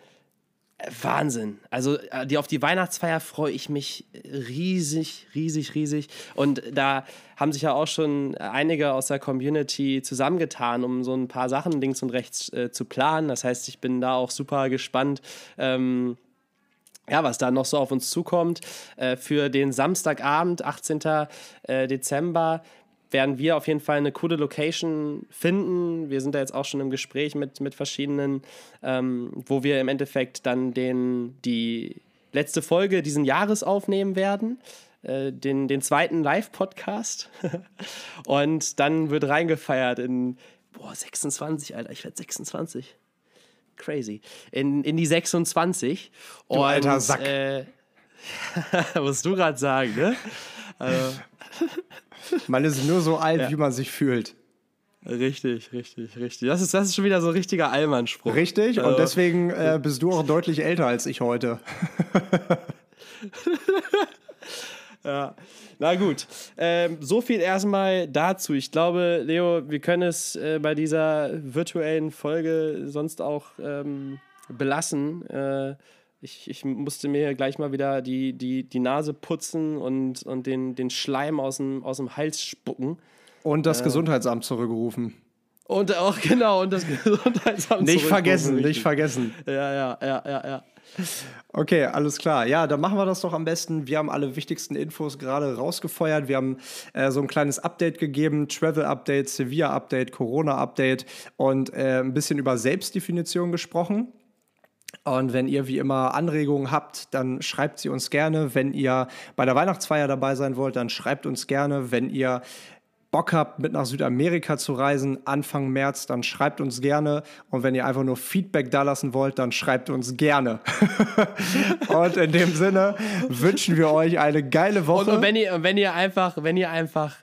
B: Wahnsinn. Also äh, die, auf die Weihnachtsfeier freue ich mich riesig, riesig, riesig. Und da haben sich ja auch schon einige aus der Community zusammengetan, um so ein paar Sachen links und rechts äh, zu planen. Das heißt, ich bin da auch super gespannt. Ähm, ja, was da noch so auf uns zukommt. Äh, für den Samstagabend, 18. Äh, Dezember, werden wir auf jeden Fall eine coole Location finden. Wir sind da jetzt auch schon im Gespräch mit, mit verschiedenen, ähm, wo wir im Endeffekt dann den, die letzte Folge diesen Jahres aufnehmen werden. Äh, den, den zweiten Live-Podcast. Und dann wird reingefeiert in, boah, 26, Alter, ich werde 26. Crazy. In, in die 26.
A: Du Und, alter Sack. Äh,
B: musst du gerade sagen, ne? Also,
A: man ist nur so alt, ja. wie man sich fühlt.
B: Richtig, richtig, richtig. Das ist, das ist schon wieder so ein richtiger Allmann-Spruch.
A: Richtig, also, und deswegen äh, bist du auch deutlich älter als ich heute.
B: ja, na gut. Ähm, so viel erstmal dazu. Ich glaube, Leo, wir können es äh, bei dieser virtuellen Folge sonst auch ähm, belassen. Äh, ich, ich musste mir gleich mal wieder die, die, die Nase putzen und, und den, den Schleim aus dem, aus dem Hals spucken.
A: Und das äh, Gesundheitsamt zurückgerufen.
B: Und auch, genau, und das Gesundheitsamt
A: Nicht vergessen, nicht vergessen.
B: Ja, ja, ja, ja, ja.
A: Okay, alles klar. Ja, dann machen wir das doch am besten. Wir haben alle wichtigsten Infos gerade rausgefeuert. Wir haben äh, so ein kleines Update gegeben: Travel-Update, Sevilla-Update, Corona-Update und äh, ein bisschen über Selbstdefinition gesprochen. Und wenn ihr wie immer Anregungen habt, dann schreibt sie uns gerne. Wenn ihr bei der Weihnachtsfeier dabei sein wollt, dann schreibt uns gerne. Wenn ihr Bock habt, mit nach Südamerika zu reisen, Anfang März, dann schreibt uns gerne. Und wenn ihr einfach nur Feedback da lassen wollt, dann schreibt uns gerne. und in dem Sinne wünschen wir euch eine geile Woche.
B: Und, wenn ihr, wenn ihr einfach, wenn ihr einfach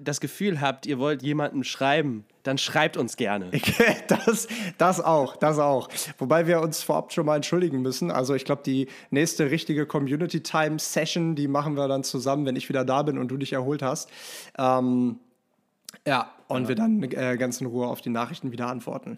B: das Gefühl habt, ihr wollt jemanden schreiben, dann schreibt uns gerne.
A: das, das auch, das auch. Wobei wir uns vorab schon mal entschuldigen müssen. Also ich glaube, die nächste richtige Community Time Session, die machen wir dann zusammen, wenn ich wieder da bin und du dich erholt hast. Ähm, ja, und ja. wir dann äh, ganz in Ruhe auf die Nachrichten wieder antworten.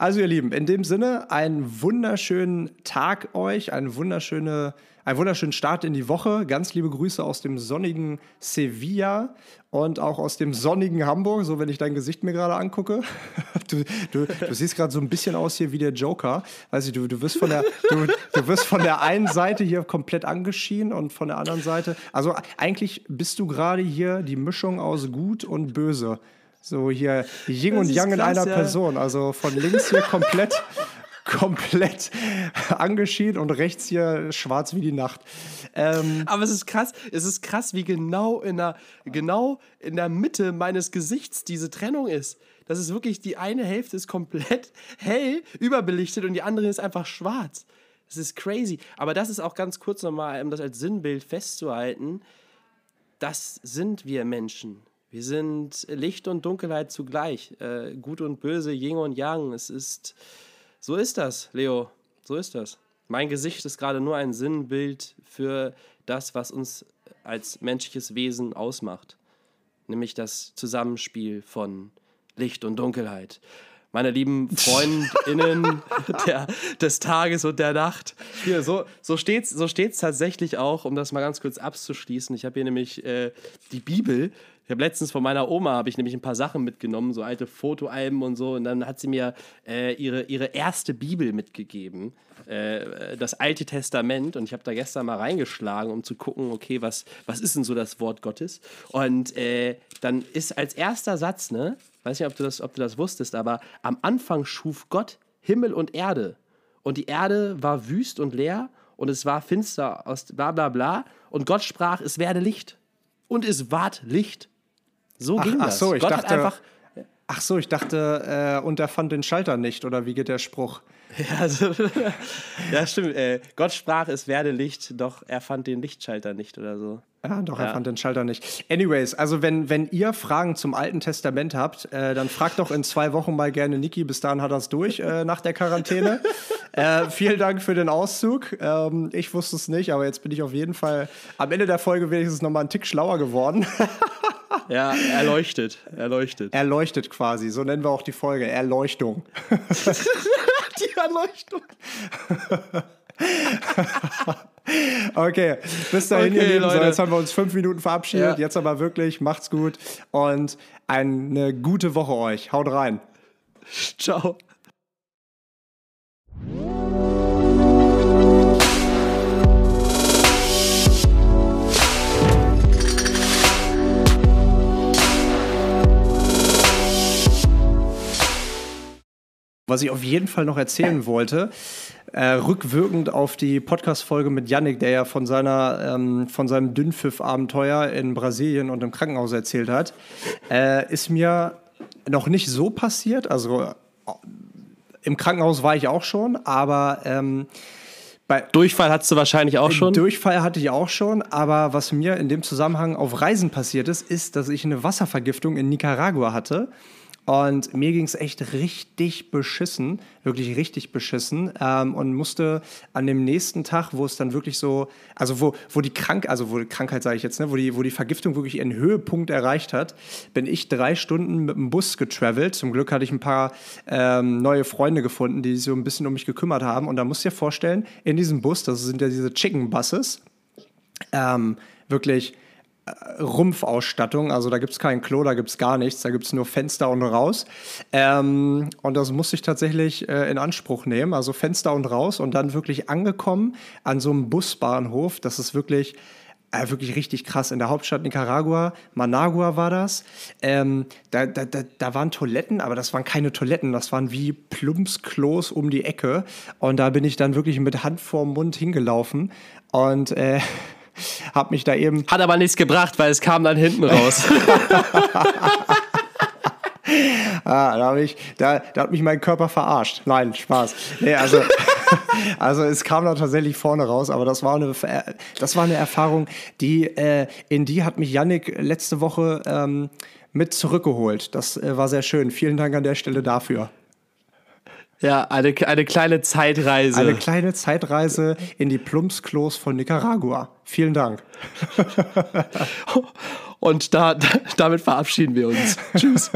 A: Also ihr Lieben, in dem Sinne, einen wunderschönen Tag euch, eine wunderschöne einen wunderschönen Start in die Woche. Ganz liebe Grüße aus dem sonnigen Sevilla und auch aus dem sonnigen Hamburg, so wenn ich dein Gesicht mir gerade angucke. Du, du, du siehst gerade so ein bisschen aus hier wie der Joker. Weiß ich, du, du, wirst von der, du, du wirst von der einen Seite hier komplett angeschienen und von der anderen Seite. Also eigentlich bist du gerade hier die Mischung aus gut und böse. So hier Yin und Yang in einer ja. Person. Also von links hier komplett komplett angeschieden und rechts hier schwarz wie die Nacht.
B: Ähm, Aber es ist krass, es ist krass, wie genau in der, genau in der Mitte meines Gesichts diese Trennung ist. Das ist wirklich, die eine Hälfte ist komplett hell, überbelichtet und die andere ist einfach schwarz. Das ist crazy. Aber das ist auch ganz kurz nochmal, um das als Sinnbild festzuhalten. Das sind wir Menschen. Wir sind Licht und Dunkelheit zugleich. Äh, Gut und Böse, Yin und Yang. Es ist so ist das, Leo. So ist das. Mein Gesicht ist gerade nur ein Sinnbild für das, was uns als menschliches Wesen ausmacht. Nämlich das Zusammenspiel von Licht und Dunkelheit. Meine lieben FreundInnen der, des Tages und der Nacht. Hier, so, so steht es so steht's tatsächlich auch, um das mal ganz kurz abzuschließen. Ich habe hier nämlich äh, die Bibel ich habe letztens von meiner Oma habe ich nämlich ein paar Sachen mitgenommen, so alte Fotoalben und so. Und dann hat sie mir äh, ihre, ihre erste Bibel mitgegeben, äh, das Alte Testament. Und ich habe da gestern mal reingeschlagen, um zu gucken, okay, was, was ist denn so das Wort Gottes? Und äh, dann ist als erster Satz, ne, weiß nicht, ob du das, ob du das wusstest, aber am Anfang schuf Gott Himmel und Erde. Und die Erde war wüst und leer und es war finster aus bla bla bla. Und Gott sprach, es werde Licht. Und es ward Licht. So ach, ging ach das.
A: so, ich Gott dachte, einfach, Ach so, ich dachte, äh, und er fand den Schalter nicht, oder wie geht der Spruch?
B: Ja, also, ja stimmt. Äh, Gott sprach, es werde Licht, doch er fand den Lichtschalter nicht oder so.
A: Ja, doch, er ja. fand den Schalter nicht. Anyways, also wenn, wenn ihr Fragen zum Alten Testament habt, äh, dann fragt doch in zwei Wochen mal gerne Niki. Bis dahin hat er es durch äh, nach der Quarantäne. äh, vielen Dank für den Auszug. Ähm, ich wusste es nicht, aber jetzt bin ich auf jeden Fall am Ende der Folge wenigstens noch mal einen Tick schlauer geworden.
B: ja, erleuchtet, erleuchtet.
A: Erleuchtet quasi, so nennen wir auch die Folge. Erleuchtung. die Erleuchtung. Okay, bis dahin, okay, ihr Lieben. So, jetzt haben wir uns fünf Minuten verabschiedet. Ja. Jetzt aber wirklich, macht's gut und eine gute Woche euch. Haut rein.
B: Ciao.
A: Was ich auf jeden Fall noch erzählen wollte, äh, rückwirkend auf die Podcast-Folge mit Yannick, der ja von, seiner, ähm, von seinem Dünnpfiff-Abenteuer in Brasilien und im Krankenhaus erzählt hat, äh, ist mir noch nicht so passiert. Also äh, im Krankenhaus war ich auch schon, aber ähm,
B: bei Durchfall hattest du wahrscheinlich auch schon.
A: Durchfall hatte ich auch schon, aber was mir in dem Zusammenhang auf Reisen passiert ist, ist, dass ich eine Wasservergiftung in Nicaragua hatte. Und mir ging es echt richtig beschissen, wirklich richtig beschissen. Ähm, und musste an dem nächsten Tag, wo es dann wirklich so, also wo, wo die Krank, also wo die Krankheit sage ich jetzt, ne, wo die, wo die Vergiftung wirklich ihren Höhepunkt erreicht hat, bin ich drei Stunden mit dem Bus getravelt. Zum Glück hatte ich ein paar ähm, neue Freunde gefunden, die sich so ein bisschen um mich gekümmert haben. Und da musst du dir vorstellen, in diesem Bus, das sind ja diese Chicken Buses, ähm, wirklich Rumpfausstattung. Also da gibt es kein Klo, da gibt es gar nichts. Da gibt es nur Fenster und raus. Ähm, und das musste ich tatsächlich äh, in Anspruch nehmen. Also Fenster und raus und dann wirklich angekommen an so einem Busbahnhof. Das ist wirklich. Äh, wirklich richtig krass. In der Hauptstadt Nicaragua, Managua war das. Ähm, da, da, da, da waren Toiletten, aber das waren keine Toiletten. Das waren wie Plumpsklos um die Ecke. Und da bin ich dann wirklich mit Hand vorm Mund hingelaufen. Und äh, hab mich da eben.
B: Hat aber nichts gebracht, weil es kam dann hinten raus.
A: ah, da, ich, da, da, hat mich mein Körper verarscht. Nein, Spaß. Nee, also, also es kam dann tatsächlich vorne raus, aber das war eine, das war eine Erfahrung, die, äh, in die hat mich Yannick letzte Woche ähm, mit zurückgeholt. Das äh, war sehr schön. Vielen Dank an der Stelle dafür.
B: Ja, eine, eine kleine Zeitreise.
A: Eine kleine Zeitreise in die Plumpsklos von Nicaragua. Vielen Dank.
B: Und da, damit verabschieden wir uns. Tschüss.